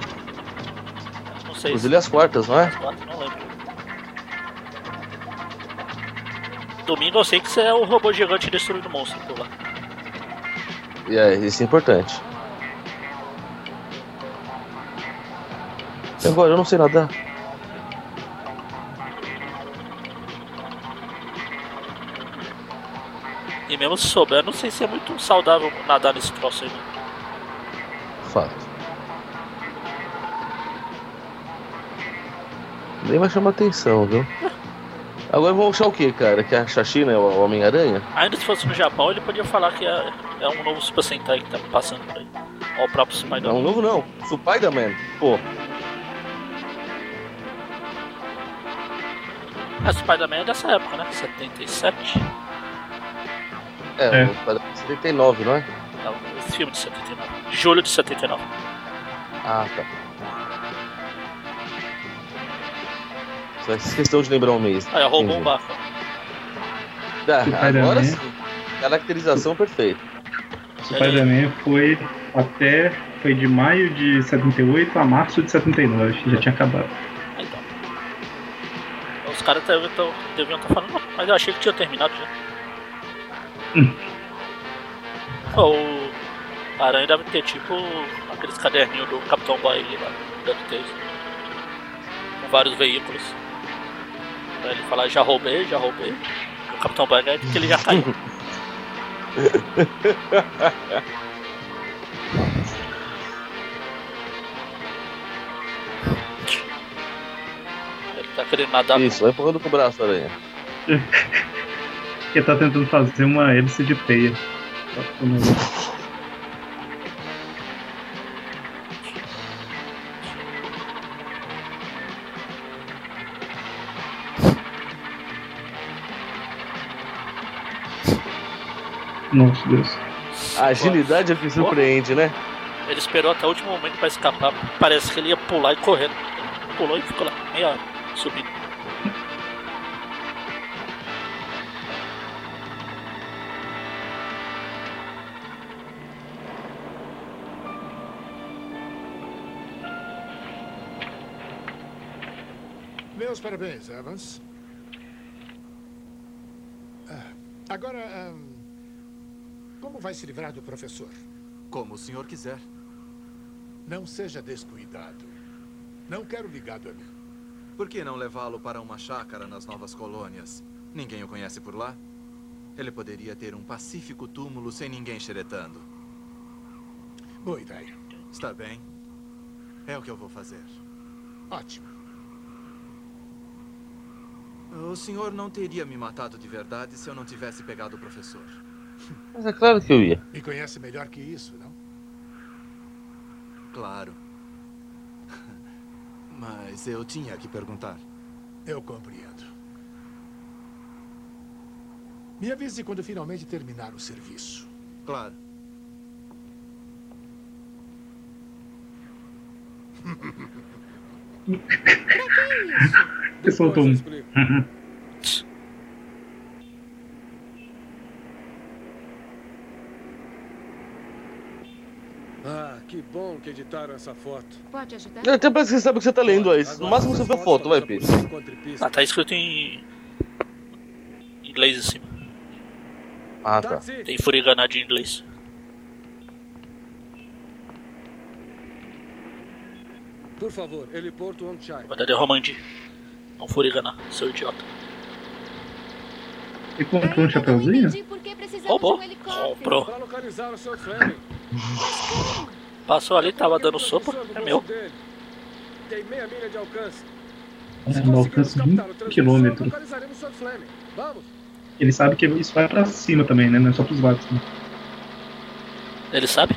Não sei. Os Ilhas Quartas, não é? Quatro, não lembro. Domingo eu sei que você é o robô gigante destruindo o monstro por lá. E é, isso é importante. E agora, eu não sei nadar. E mesmo se souber, não sei se é muito saudável nadar nesse troço aí. né? Fato. Nem vai chamar atenção, viu? Agora vamos achar o que, cara? Que a Chachina é o Homem-Aranha? Ainda se fosse no Japão, ele podia falar que é, é um novo Super Sentai que tá passando por aí. Ou o próprio Não, Spider-Man. novo não. Spider-Man. Pô, A Spider-Man é dessa época, né? 77? é, É. o Spider-Man 79, não é? Não, esse filme de 79. Julho de 79. Ah, tá. Só questão de lembrar um mês. Aí, roubou um. Ah, Spider-Man. agora sim. Caracterização perfeita. Spider-Man foi até. Foi de maio de 78 a março de 79, já tinha acabado. Então. Os caras deviam estar falando, "Não, mas eu achei que tinha terminado já. Pô, o Aranha deve ter tipo aqueles caderninhos do Capitão Bailey lá, deve ter. Com vários veículos. Pra ele falar, já roubei, já roubei. O Capitão Bailey é que ele já caiu. Ele tá querendo nadar Isso, vai empurrando com o braço, aranha. Ele tá tentando fazer uma hélice de teia. Nossa Deus. A agilidade é que surpreende, né? Ele esperou até o último momento pra escapar. Parece que ele ia pular e correr. Pulou e ficou lá, meia hora, subindo. Meus parabéns, Evans. Ah, Agora, ahn, como vai se livrar do professor? Como o senhor quiser. Não seja descuidado. Não quero ligado a mim. Por que não levá-lo para uma chácara nas novas colônias? Ninguém o conhece por lá? Ele poderia ter um pacífico túmulo sem ninguém xeretando. Boa ideia. Está bem. É o que eu vou fazer. Ótimo. O senhor não teria me matado de verdade se eu não tivesse pegado o professor. Mas é claro que eu ia. Me conhece melhor que isso, não? Claro. Mas eu tinha que perguntar. Eu compreendo. Me avise quando finalmente terminar o serviço. Claro. Você soltou um. Ah, que bom que editaram essa foto. Pode ajudar? Não, Até parece que você sabe o que você tá lendo aí. No máximo você vê a foto, vai, Pedro. Ah, tá escrito em. em inglês em cima. Ah, tá. Tem furigana de inglês. Por favor, heliporto Hampshire. Verdade é Romandi. Não furigana, seu idiota. E comprou um chapeuzinho? Roubou. Comprou. Passou ali, tava dando sopa. É meu. Tem meia milha de alcance. É, no alcance de um quilômetro. Ele sabe que isso vai pra cima também, né? Não é só pros lados. Né? Ele sabe?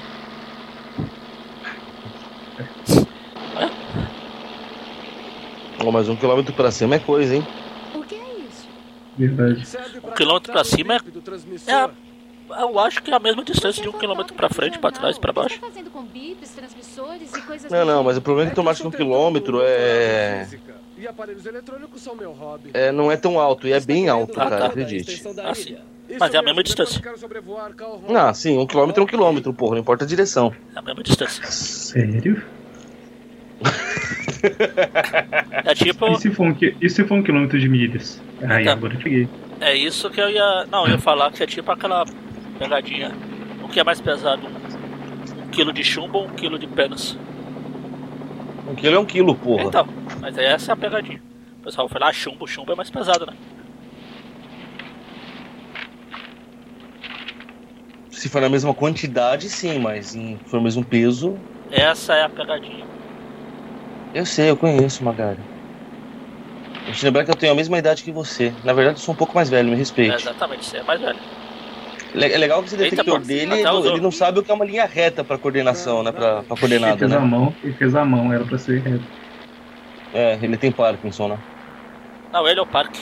Ó, mas um quilômetro pra cima é coisa, hein? O que é isso? Verdade. Um quilômetro pra cima é. é a- eu acho que é a mesma distância de um quilômetro pra frente, pra trás, pra baixo. E Não, não, mas o problema é que tu que um quilômetro é... E é. Não é tão alto, e é bem alto, Ah, cara, tá. acredite. Ah, sim. Mas é a mesma distância. Ah, sim, um quilômetro é um quilômetro, porra, não importa a direção. É a mesma distância. Sério? É tipo. E se for um, e se for um quilômetro de milhas? Aí Tá. agora eu peguei. É isso que eu ia. Não, eu ia falar que é tipo aquela pegadinha. O que é mais pesado? Um, quilo de chumbo ou um quilo de penas? Um quilo é um quilo, porra. Então, mas essa é a pegadinha. O pessoal fala, ah, chumbo, chumbo é mais pesado, né? Se for na mesma quantidade, sim, mas se for o mesmo peso. Essa é a pegadinha. Eu sei, eu conheço, Magari. Deixa eu lembrar que eu tenho a mesma idade que você. Na verdade, eu sou um pouco mais velho, me É, respeite. exatamente, você é mais velho. É legal que esse Eita, detector pô, dele, usou. ele não sabe o que é uma linha reta pra coordenação, né? Pra, pra Ele coordenada, fez a né? mão, ele fez a mão, era pra ser reto. É, ele tem Parkinson, né? Não, ele é o Park.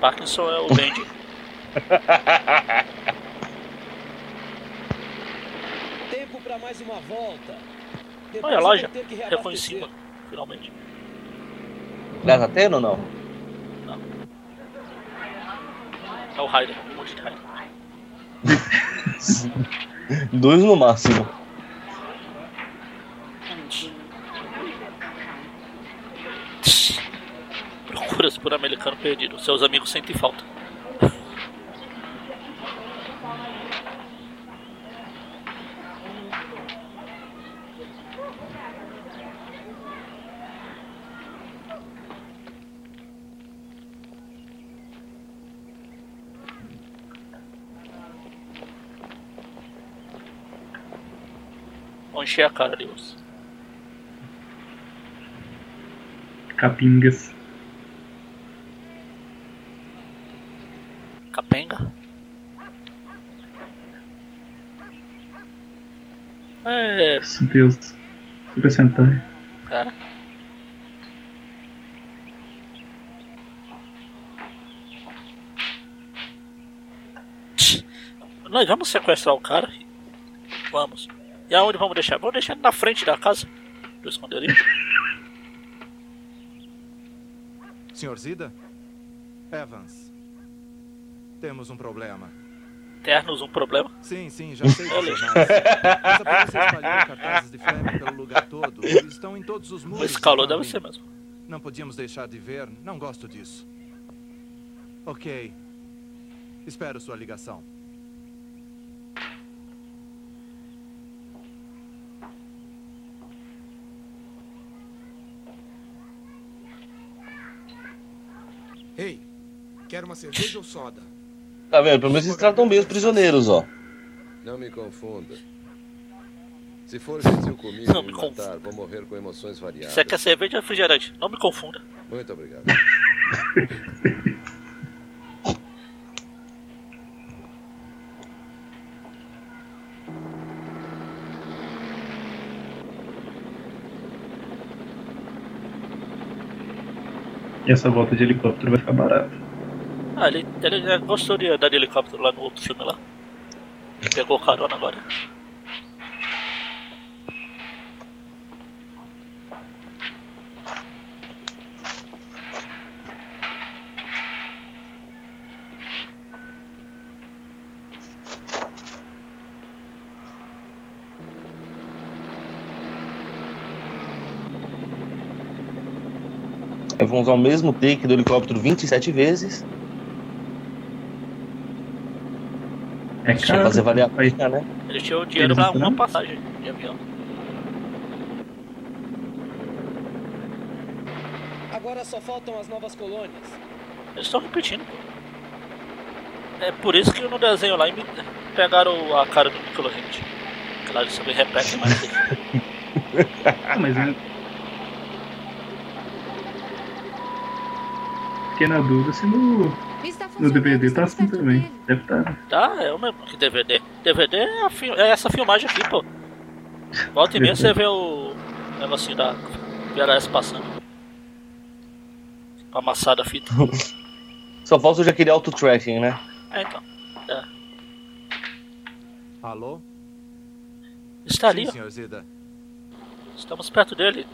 Parkinson é o Bendy. Tempo pra mais uma volta. Depois Olha a loja. que Reconheci, reabastecer. mano. Finalmente. Já tá tendo ou não? É o Raider, um monte de Raider. Dois no máximo. Procuras por americano perdido. Seus amigos sentem falta. Vou encher a cara de osso. Capingas. Capenga? É. Meu Deus. Super Sentai. Cara. Nós vamos sequestrar o cara? Vamos. E aonde vamos deixar? Vamos deixar na frente da casa do esconderijo. Senhor Zida? Evans. Temos um problema. Ternos um problema? Sim, sim, já sei jornais. Mas a polícia espalhou cartazes de Fleming pelo lugar todo. Eles estão em todos os muros. Esse calor de deve ser mesmo. Não podíamos deixar de ver. Não gosto disso. Ok. Espero sua ligação. Ei, quer uma cerveja ou soda? Tá vendo? Pelo menos eles tratam bem os prisioneiros, ó. Não me confunda. Se for gentil comigo Não me me matar, vou morrer com emoções variadas. Você quer cerveja ou refrigerante? Não me confunda. Muito obrigado. E essa volta de helicóptero vai ficar barata. Ah, ele, ele gostou de andar de helicóptero lá no outro filme lá. Pegou carona agora. Aí vão usar o mesmo take do helicóptero 27 vezes. É Pra caro. fazer valer a pena, né? Ele tinha o dinheiro pra uma passagem de avião. Agora só faltam as novas colônias. Eles estão repetindo. É por isso que no desenho lá me pegaram a cara do Nicolas Cage. Que lá eles também repetem mais. Ah, mas Fiquei na dúvida se no, no DVD tá assim também. Deve estar. Tá, é o mesmo que DVD. DVD é, a fi- é essa filmagem aqui, pô. Volta e meia você vê o negocinho da VHS passando. Amassada a fita. Só falta hoje aquele auto-tracking, né? É, então. É. Alô? Está ali, Sim, ó. senhor Zida. Estamos perto dele.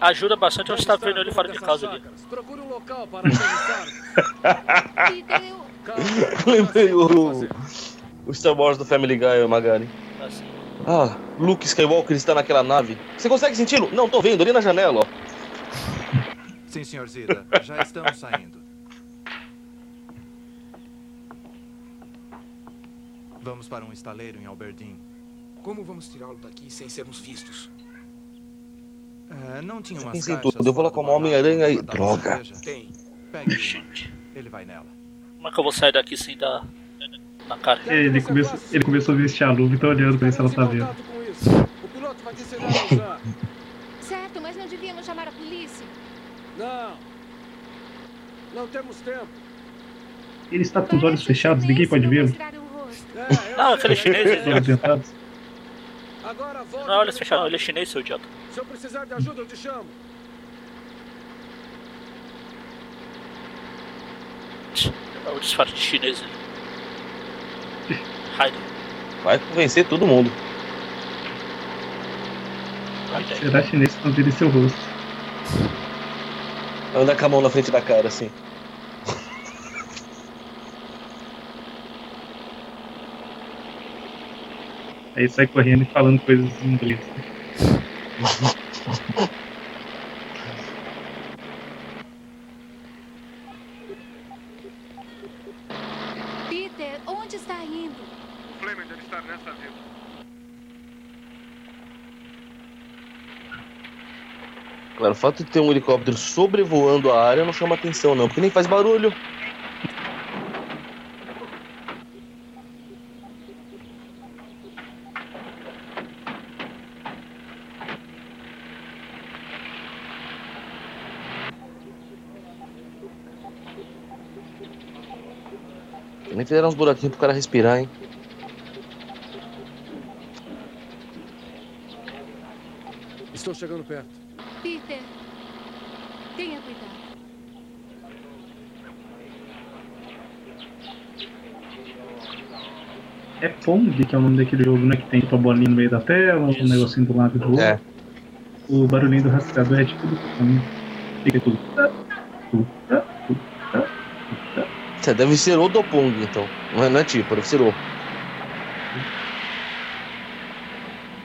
Ajuda bastante eu estar vendo ele fora de casa ali. Procure um local para. Lembrei o, o Star Wars do Family Guy, Magari. Assim. Ah, Luke Skywalker está naquela nave. Você consegue senti-lo? Não, tô vendo, ali na janela, ó. Sim, senhor Zida. Já estamos saindo. Vamos para um estaleiro em Alberdin. Como vamos tirá-lo daqui sem sermos vistos? É, não tinha Eu umas caixas tudo. Eu vou lá como Homem-Aranha e. Droga. Tem. Pegue uma. Ele vai nela. Como é que eu vou sair daqui sem dar na cara? Ele começou, ele começou a vestir a luva e tá olhando pra ver se ela tá vendo. O piloto vai te ensinar a usar. Certo, mas não devíamos chamar a polícia. Não. Não temos tempo. Ele está com os olhos fechados, ninguém pode vê-lo. Não, aquele chinês. Olhos. Agora volta. Não, olha se fechar, não, ele é chinês, seu idiota. Se eu precisar de ajuda, eu te chamo. É o disfarce de chinês ali. Raiden. Vai convencer todo mundo. Será chinês quando vira seu rosto? Anda com a mão na frente da cara, assim. Aí sai correndo e falando coisas em inglês. Peter, onde está indo? O Fleming deve estar nessa vila. Claro, o fato de ter um helicóptero sobrevoando a área não chama atenção, não, porque nem faz barulho. Nem fizeram uns buraquinhos pro cara respirar, hein? Estou chegando perto. Peter, tenha cuidado. É Pong, que é o nome daquele jogo, né? Que tem tipo a bolinha no meio da tela, um negocinho do lado e do outro. É. O barulhinho do rastreador é tipo do Pong. Fica tudo. Você deve ser o Dopong, então. Não é, não é tipo, deve ser o.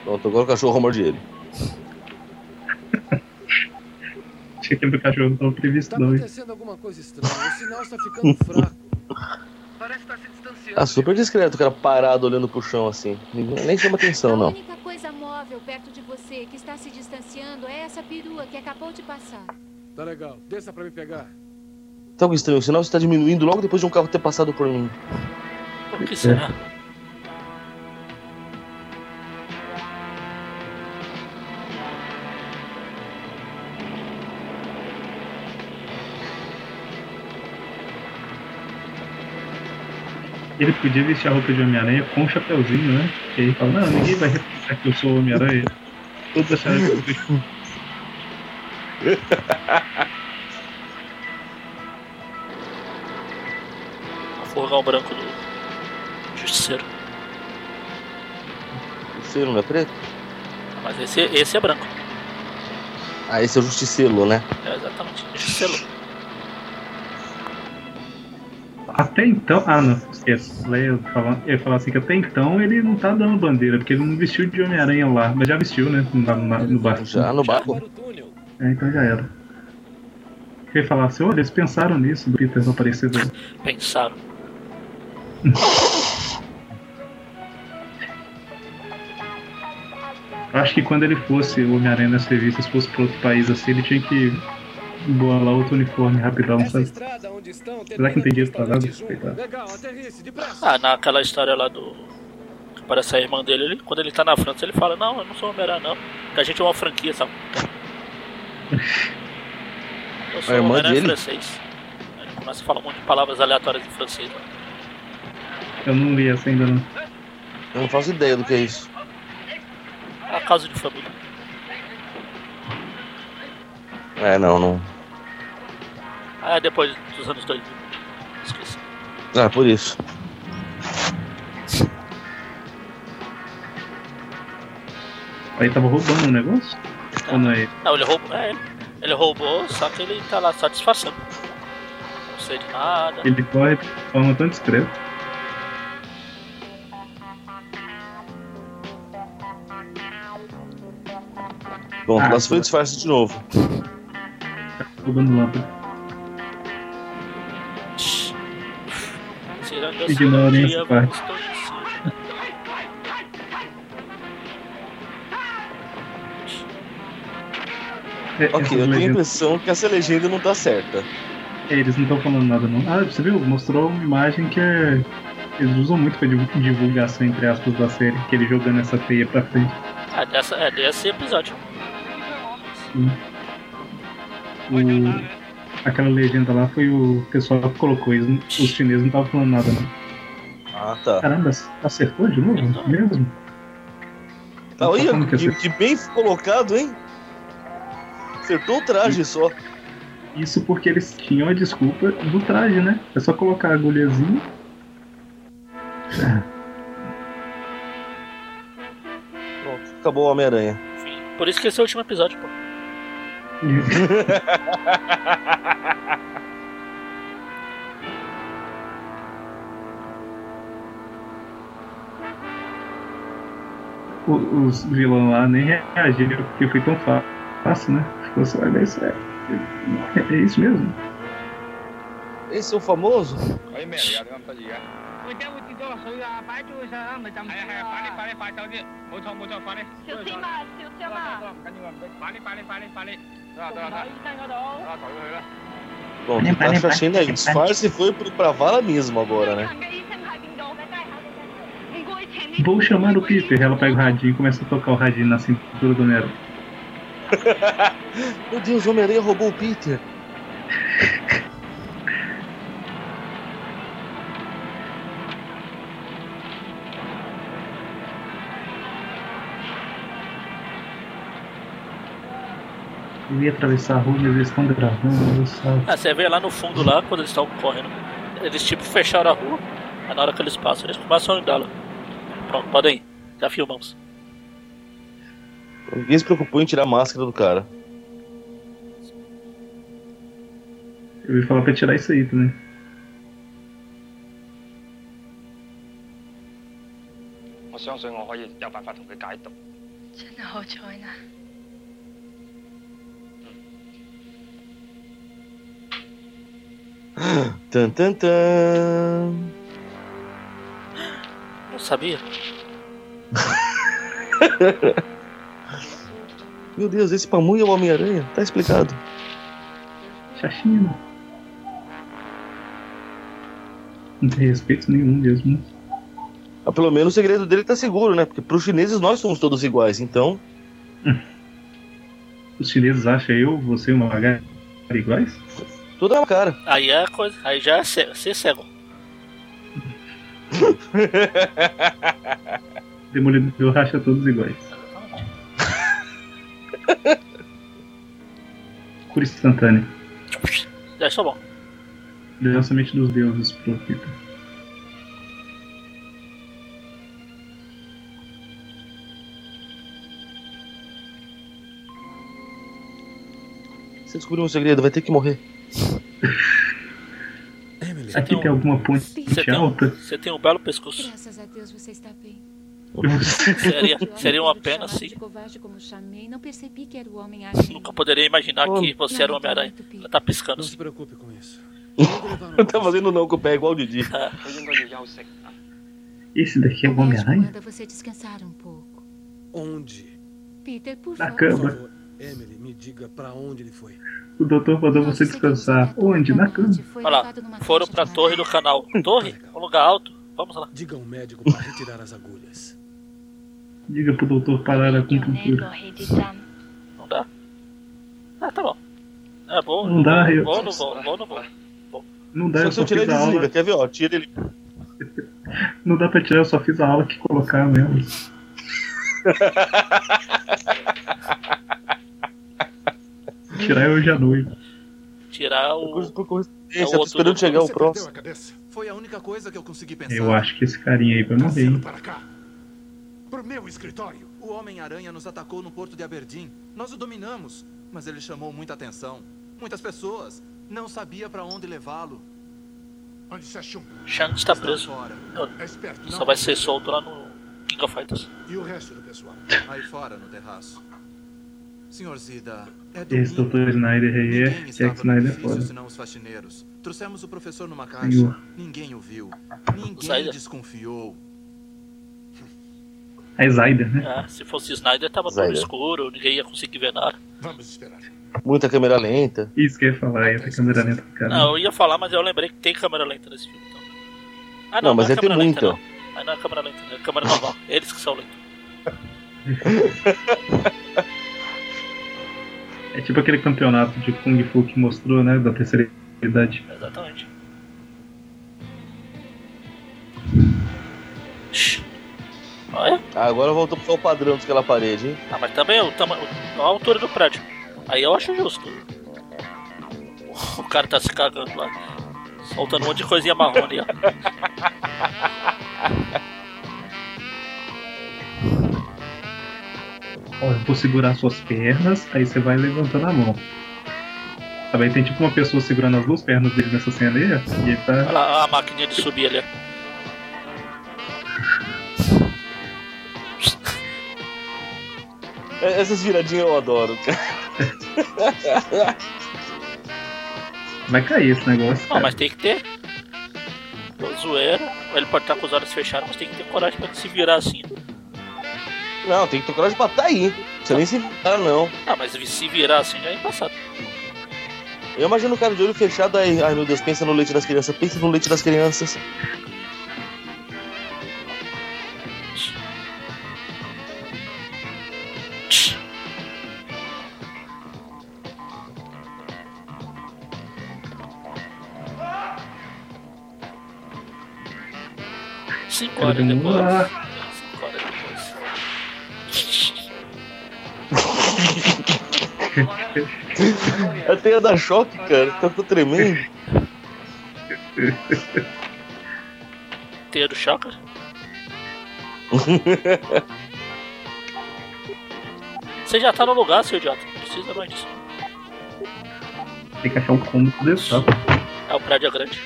Pronto, agora o cachorro morde ele. Achei que do cachorro não tava previsto, não. hein? Acontecendo alguma coisa estranha. O sinal está ficando fraco. Parece estar se distanciando. Ah, super discreto, o cara parado olhando pro chão assim. Ninguém- Nem chama atenção, A não. única coisa móvel perto de você que está se distanciando é essa perua que acabou de passar. Tá legal. Desça pra me pegar. Tá algo estranho, o sinal está diminuindo logo depois de um carro ter passado por mim. Por que será? Ele podia vestir a roupa de Homem-Aranha com um chapeuzinho, né? Que aí fala, não, ninguém vai reparar que eu sou o Homem-Aranha. Todos acharam que dragão branco do Justiceiro. Justiceiro não é preto? Mas esse, esse é branco. Ah, esse é o Justiceiro, né? É, exatamente. Justiceiro. Até então. Ah, não, esquece. Eu ia falar, eu falar assim que até então ele não tá dando bandeira, porque ele não vestiu de Homem-Aranha lá, mas já vestiu, né? No, no, no barco. Já no barco? É, então já era. Eu ia falar assim, olha, eles pensaram nisso, do Peter não aparecer. Do... Pensaram. Acho que quando ele fosse o Homem-Aranha nas revistas, fosse pra outro país assim, ele tinha que bolar outro uniforme rapidão, sabe? Será que não tem dinheiro pra nada? Ah, naquela história lá do. Que parece a irmã dele, ele, quando ele tá na França, ele fala: Não, eu não sou Homem-Aranha, não. Que a gente é uma franquia, sabe? Eu sou A irmã Homem-Aranha dele? francês. Ele começa a falar um monte de palavras aleatórias em francês. Né? Eu não li essa ainda não. Eu não faço ideia do que é isso. A casa de família. É, não, não. Ah, é depois dos anos 2000. Esqueci. Ah, por isso. Aí tava roubando um negócio? Ou não é? Não, ele roubou. É, ele roubou, só que ele tá lá só disfarçando. Não sei de nada. Ele corre de forma tão discreta. Bom, Ah, se foi o disfarce de novo. Roubando lâmpada. Tirando a Ignorem essa parte. É, Ok, eu tenho a impressão que essa legenda não tá certa. É, eles não estão falando nada não. Ah, você viu? Mostrou uma imagem que é. Eles usam muito pra divu- divulgação, entre aspas, da série, que ele jogando essa teia pra frente. Ah, dessa, é desse episódio. Sim. O... Aquela legenda lá foi o pessoal que colocou, eles, não- os chineses não estavam falando nada não. Ah, tá. Caramba, acertou de novo? Mesmo? Tá, olha, Como que que, acertou? que bem colocado, hein? Acertou o traje só. Isso porque eles tinham a desculpa do traje, né? É só colocar a agulhazinha. Pronto, acabou o Homem-Aranha. Por isso que esse é o último episódio, pô. Os vilões lá nem reagiram porque foi tão fá- fácil, né? Ficou só, olha isso, é, é isso mesmo. Esse é o famoso? Bom, que tá achando aí. Disfarce foi pra vala mesmo agora, né? Vou chamar o Peter. Ela pega o radinho e começa a tocar o radinho na cintura do Nero. Meu Deus, o Homem-Aranha roubou o Peter. Eu ia atravessar a rua, mas eles estão gravando, sabe? Ah, você vê lá no fundo lá, quando eles estão correndo. Eles tipo fecharam a rua. Aí na hora que eles passam, eles começam a andar lá. Pronto, podem ir. Já filmamos. Ninguém se preocupou em tirar a máscara do cara. Eu ia falar pra tirar isso aí também. 我相信我可以有办法同佢解毒。真系好彩啦！ Tan, tan, tan. Não sabia. Meu Deus, esse pamunho é o Homem-Aranha. Tá explicado. Chachina. Não tem respeito nenhum mesmo. né? Ah, pelo menos o segredo dele tá seguro, né? Porque pros chineses nós somos todos iguais, então. Os chineses acham eu, você e o Magari iguais? Tudo é uma cara. Aí é coisa. Aí já é cego, ser cego. Demolidor racha todos iguais. Cura instantânea. Já estou bom. Lançamento é dos deuses pro Pita. Você descobriu um segredo, vai ter que morrer. É, Aqui então, tem, um... alguma ponte você alta? Tem um... Você tem um belo pescoço. Graças a Deus você está bem. seria, seria uma pena, sim. Nunca poderia imaginar oh. que você era um Homem-Aranha. Ela tá piscando. Não se preocupe com isso. Não tá fazendo não com o pé, igual o Didi. Esse daqui é o Homem-Aranha? Onde? Por Na favor. cama. Emily, me diga pra onde ele foi. O doutor mandou você descansar. Onde? Na cama. Olha lá, foram pra torre do canal. Torre? Um lugar alto. Vamos lá. Diga ao médico para retirar as agulhas. Diga pro doutor parar a acupuntura. Não dá? Ah, tá bom. É bom. Não dá, eu- Vou, não vou, vou, não vou. Não dá, Só eu só tirar fiz a desliga, aula. quer ver, ó? Tira ele. Não dá pra tirar, eu só fiz a aula que colocar mesmo. Tirar é hoje à noite. Tirar o. Por coincidência, É o tô esperando do- chegar o próximo. Foi a única coisa que eu consegui pensar. Eu acho que esse carinha aí vai morrer. hein? Para cá. Pro meu escritório. O Homem-Aranha nos atacou no porto de Aberdeen. Nós o dominamos, mas ele chamou muita atenção. Muitas pessoas. Não sabia pra onde levá-lo. Onde se achou? Shanks está preso. É esperto, Só não? vai ser solto lá no King of Fighters. E o resto do pessoal? Aí fora, no terraço. Senhor Zida, é Esse domingo. doutor Snyder aí é. Jack Snyder é edifício, foda. senão os faxineiros. Trouxemos o professor numa caixa. Viu? Ninguém o viu. Ninguém desconfiou. É Snyder, né? É, se fosse Snyder, tava tudo Snyder. escuro, ninguém ia conseguir ver nada. Vamos esperar. Muita câmera lenta. Isso que eu ia falar, aí a câmera lenta do cara. Não, eu ia falar, mas eu lembrei que tem câmera lenta nesse filme. Então. Ah, Não, mas é ia ter câmera lenta, muita. não. Aí não é câmera lenta, é câmera normal. Eles que são lentos. É tipo aquele campeonato de Kung Fu que mostrou, né? Da terceira idade. Exatamente. Olha. Ah, agora voltou pro padrão daquela parede, hein? Ah, mas também o tama... a altura do prédio. Aí eu acho justo. O cara tá se cagando lá. Soltando um monte de coisinha marrom ali, ó. Eu vou segurar suas pernas, aí você vai levantando a mão. Também tem tipo uma pessoa segurando as duas pernas dele nessa cena aí, e ele Olha tá. lá a máquina de subir ali. É, Essas viradinhas eu adoro, cara. Vai cair esse negócio. Não, Cara. mas tem que ter. Zoeira. Ele pode estar com os olhos fechados, mas tem que ter coragem pra se virar assim. Não, tem que ter coragem pra tá aí. Você nem se virar, não. Ah, mas se virar assim já é embaçado. Eu imagino o cara de olho fechado aí. Ai meu Deus, pensa no leite das crianças, pensa no leite das crianças. Cinco horas depois. Até ia dar choque, cara. Tá tô tremendo. Teia do choca? Você já tá no lugar, seu idiota. Não precisa mais disso. Tem que achar um cômodo desse, tá? É o prédio é grande.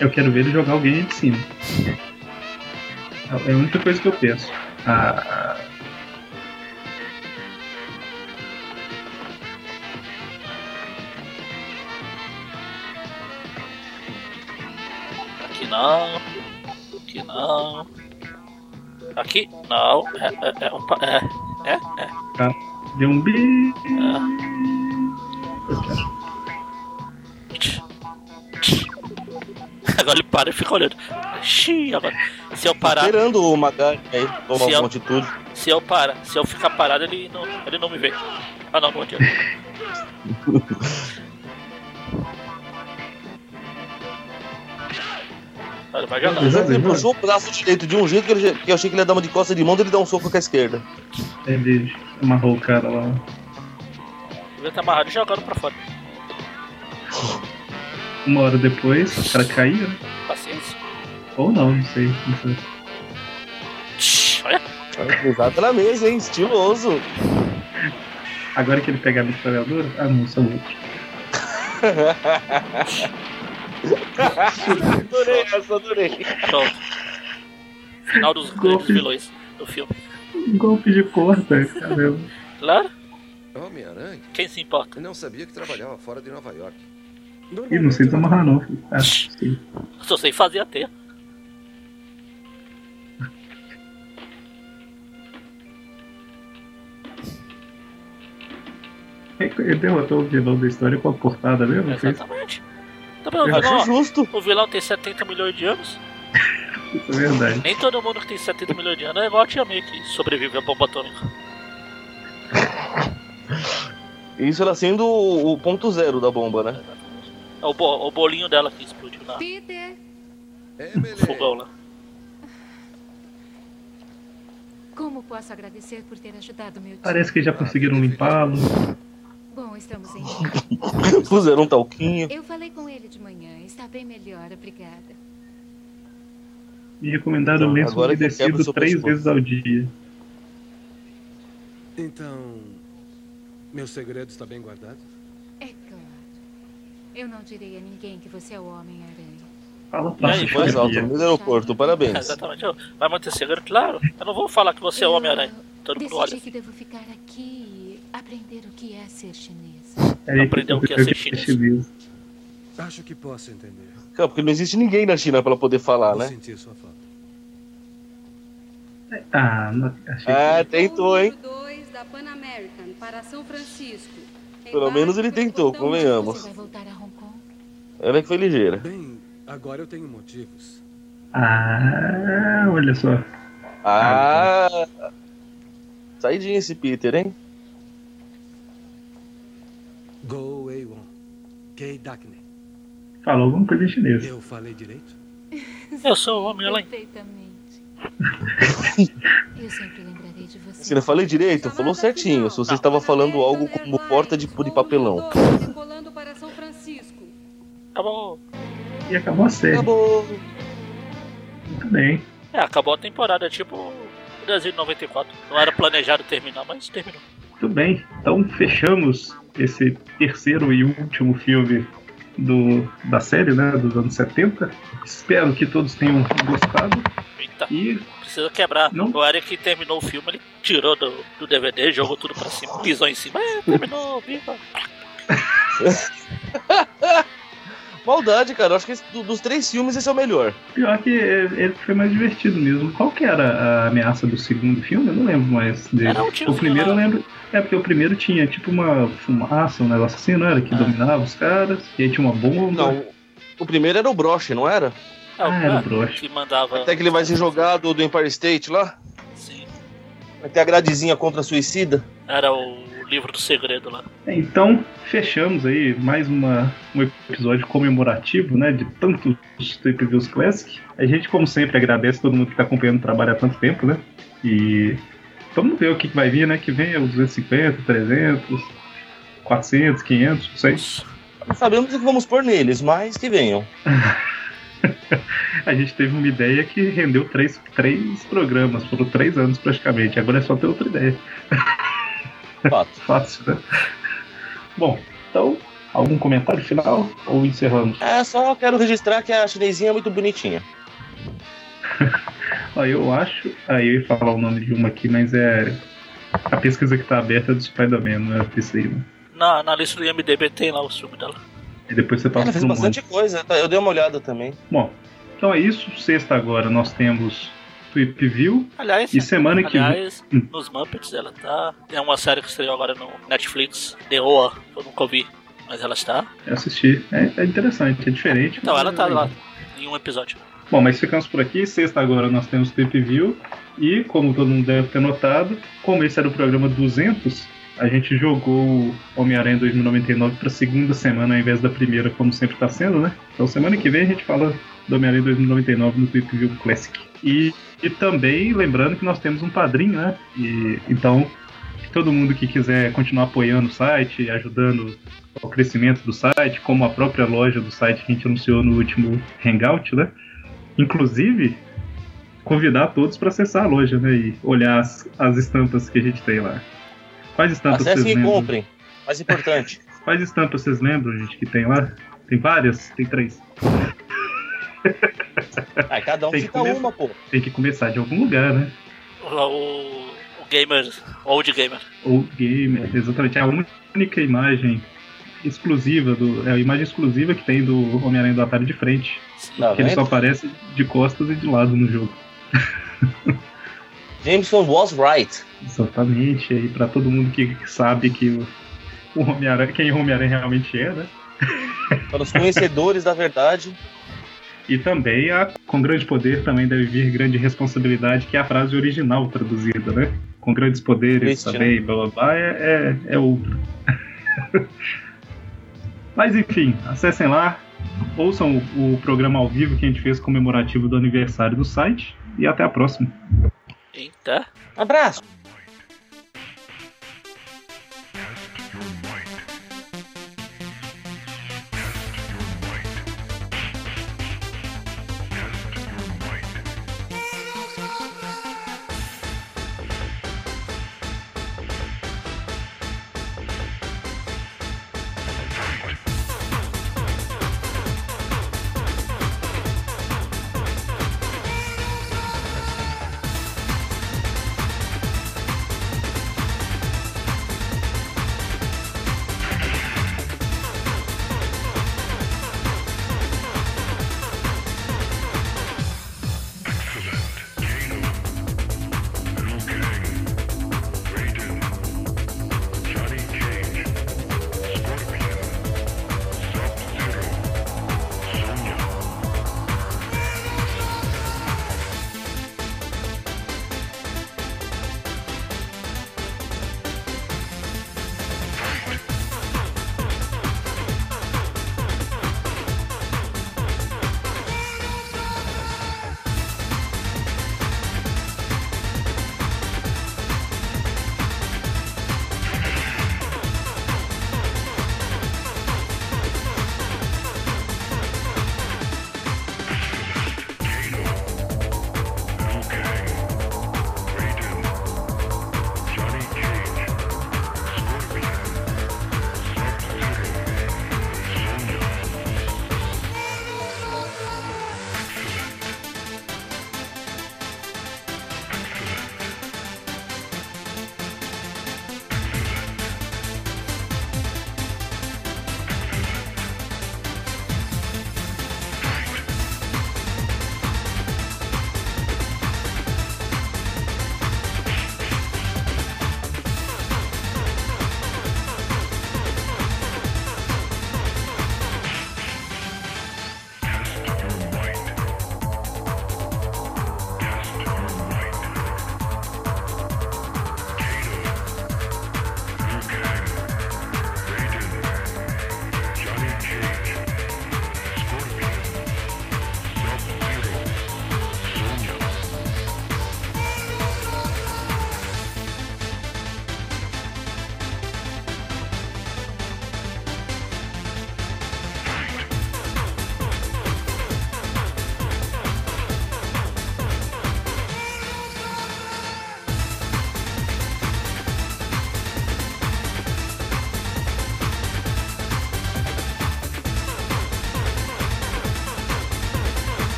Eu quero ver ele jogar alguém de cima. É a única coisa que eu penso. Ah, Aqui não. Aqui não. Aqui não. É, é, é, opa, é, é, é. tá. Deu um bi. Agora ele para e fica olhando. Xiii, agora. Se eu parar. Esperando o Magari aí tomar Se eu- uma atitude. Se eu parar, se eu ficar parado, ele não, ele não me vê. Ah não, não adianta. Ele vai jogar. Ele puxou o braço direito de um jeito que, ele- que eu achei que ele ia dar uma de costa de mão, ele dá um soco com a esquerda. Ele amarrou o cara lá. Devia estar amarrado e jogando pra fora. Uma hora depois, o cara caiu. né? Paciência. Ou não, não sei. Não sei. Exato na mesa, hein? Estiloso. Agora que ele pega a metralhadora, ah não, são outros. adorei essa, adorei. Pronto. Final dos grandes vilões do filme. Golpe de corta, caramba. Claro? Homem-Aranha? Quem se importa? Eu não sabia que trabalhava fora de Nova York. Ih, não sei desamarrar não. filho. Ah, sei. Só sei fazer a Ele derrotou o vilão da história com a portada mesmo? Exatamente. Tá acho Ó, justo. O vilão tem 70 milhões de anos. Isso é verdade. Nem todo mundo que tem 70 milhões de anos é igual a Tia May que sobrevive à bomba atômica. Isso ela sendo o, o ponto zero da bomba, né? É o, bo- o bolinho dela que explodiu Peter, no fogão lá. como posso agradecer por ter ajudado meu tio? Parece que já conseguiram limpá-lo. Bom, estamos em. Puseram um talquinho. Eu falei com ele de manhã. Está bem melhor, obrigada. E recomendado Então, lenço agora que quebra o umedecido seu três pescoço. vezes ao dia. Então, meu segredo está bem guardado? É claro. Eu não direi a ninguém que você é o Homem-Aranha. Fala E aí, Mais alto, Sabia. no aeroporto, parabéns. Exatamente. ó. Vai manter segredo? Claro. Eu não vou falar que você é o Homem-Aranha. Todo mundo Decidi olha. que devo ficar aqui e aprender o que é ser chinês. É, Aprendeu o que é ser chinês. Acho que posso entender. Cara, porque não existe ninguém na China pra ela poder falar, Vou né? sentir sua falta. Ah, não, achei Ah, tentou, hein? 2 da Pan American para São Francisco. Pelo menos ele tentou, convenhamos. Ela que foi ligeira. Bem, agora eu tenho motivos. que... Ah, olha só. Ah! Saidinha esse Peter, hein? Go Wei Won. Kei Dakne. Falou alguma coisa em chinês. Eu falei direito? Eu sou o Homem-Aranha. Perfeitamente. Eu sempre lembrarei de você. Se não falei direito, falou certinho. Se você estava falando algo como porta de, de papelão. Decolando para São Francisco. Acabou. E acabou a série. Acabou. Muito bem. É, acabou a temporada, é tipo o Brasil de 94. Não era planejado terminar, mas terminou. Muito bem. Então fechamos esse terceiro e último filme do, da série, né? Dos anos 70. Espero que todos tenham gostado. Eita. E Precisa quebrar. Não. O Eric que terminou o filme, ele tirou do, do DVD, jogou tudo pra cima, pisou em cima. É, terminou, viva. Maldade, cara. Eu acho que esse- do- dos três filmes esse é o melhor. pior que ele foi mais divertido mesmo. Qual que era a ameaça do segundo filme? Eu não lembro mais dele. Era um o primeiro eu lembro. É, porque o primeiro tinha tipo uma fumaça, um negócio assim, não era? Que dominava os caras. E aí tinha uma bomba. Não, o primeiro era o broche, não era? O Ah, era o broche. que mandava. Até que ele vai ser jogado do Empire State lá. Sim. Vai ter a gradezinha contra a suicida. Era o livro do segredo lá. É, Então, fechamos aí mais uma, um episódio comemorativo, né, de tantos Trip Views Classic. A gente, como sempre, agradece todo mundo que está acompanhando o trabalho há tanto tempo, né? E vamos ver o que, que vai vir, né? Que vem os 250, 300, 400, 500, não sei. Não sabemos o que vamos pôr neles, mas que venham. A gente teve uma ideia que rendeu três, três programas, foram três anos praticamente. Agora é só ter outra ideia. Fato. Fácil, né? Bom, então, algum comentário final ou encerramos? É, só quero registrar que a chinesinha é muito bonitinha. Ó, eu acho. Aí eu ia falar o nome de uma aqui, mas é. A pesquisa que tá aberta é do Spider-Man, não é a PC, né? Na, na lista do IMDB tem lá o filme dela. E depois você Ela passa fez pro bastante monte. coisa, tá? eu dei uma olhada também. Bom, então é isso. Sexta agora nós temos Tweep View. Aliás, E semana que aliás vem. Hum. nos Muppets ela tá. Tem uma série que estreou agora no Netflix, The Oa, eu nunca ouvi, mas ela está. Eu assisti. É, é interessante, é diferente. Então ela é tá legal. lá em um episódio. Bom, mas ficamos por aqui. Sexta agora nós temos Tweep View. E, como todo mundo deve ter notado, como esse era o programa 200, a gente jogou Homem-Aranha 2099 para segunda semana ao invés da primeira, como sempre está sendo, né? Então, semana que vem a gente fala do Homem-Aranha 2099 no Tweep View Classic. E, e também lembrando que nós temos um padrinho, né? E, então, todo mundo que quiser continuar apoiando o site, ajudando ao crescimento do site, como a própria loja do site que a gente anunciou no último Hangout, né? Inclusive, convidar todos para acessar a loja, né? E olhar as, as estampas que a gente tem lá. Quais estampas Acessem vocês e lembram? comprem. Mais importante. Quais estampas vocês lembram, gente, que tem lá? Tem várias? Tem três. Ah, cada um Tem que fica começar. uma, pô. Tem que começar de algum lugar, né? O, o, o gamer, old gamer. Ou gamer, exatamente. É a única imagem exclusiva do. É a imagem exclusiva que tem do Homem-Aranha do Atari de frente. Tá que ele só aparece de costas e de lado no jogo. Jameson was right. Exatamente. Aí pra todo mundo que sabe que o, o Homem-Aranha, quem o Homem-Aranha realmente é, né? Para os conhecedores da verdade. E também a, com grande poder também deve vir grande responsabilidade, que é a frase original traduzida, né? Com grandes poderes Triste, também, blá blá blá, é, é, é outro. Mas enfim, acessem lá, ouçam o, o programa ao vivo que a gente fez comemorativo do aniversário do site e até a próxima. Eita. Abraço.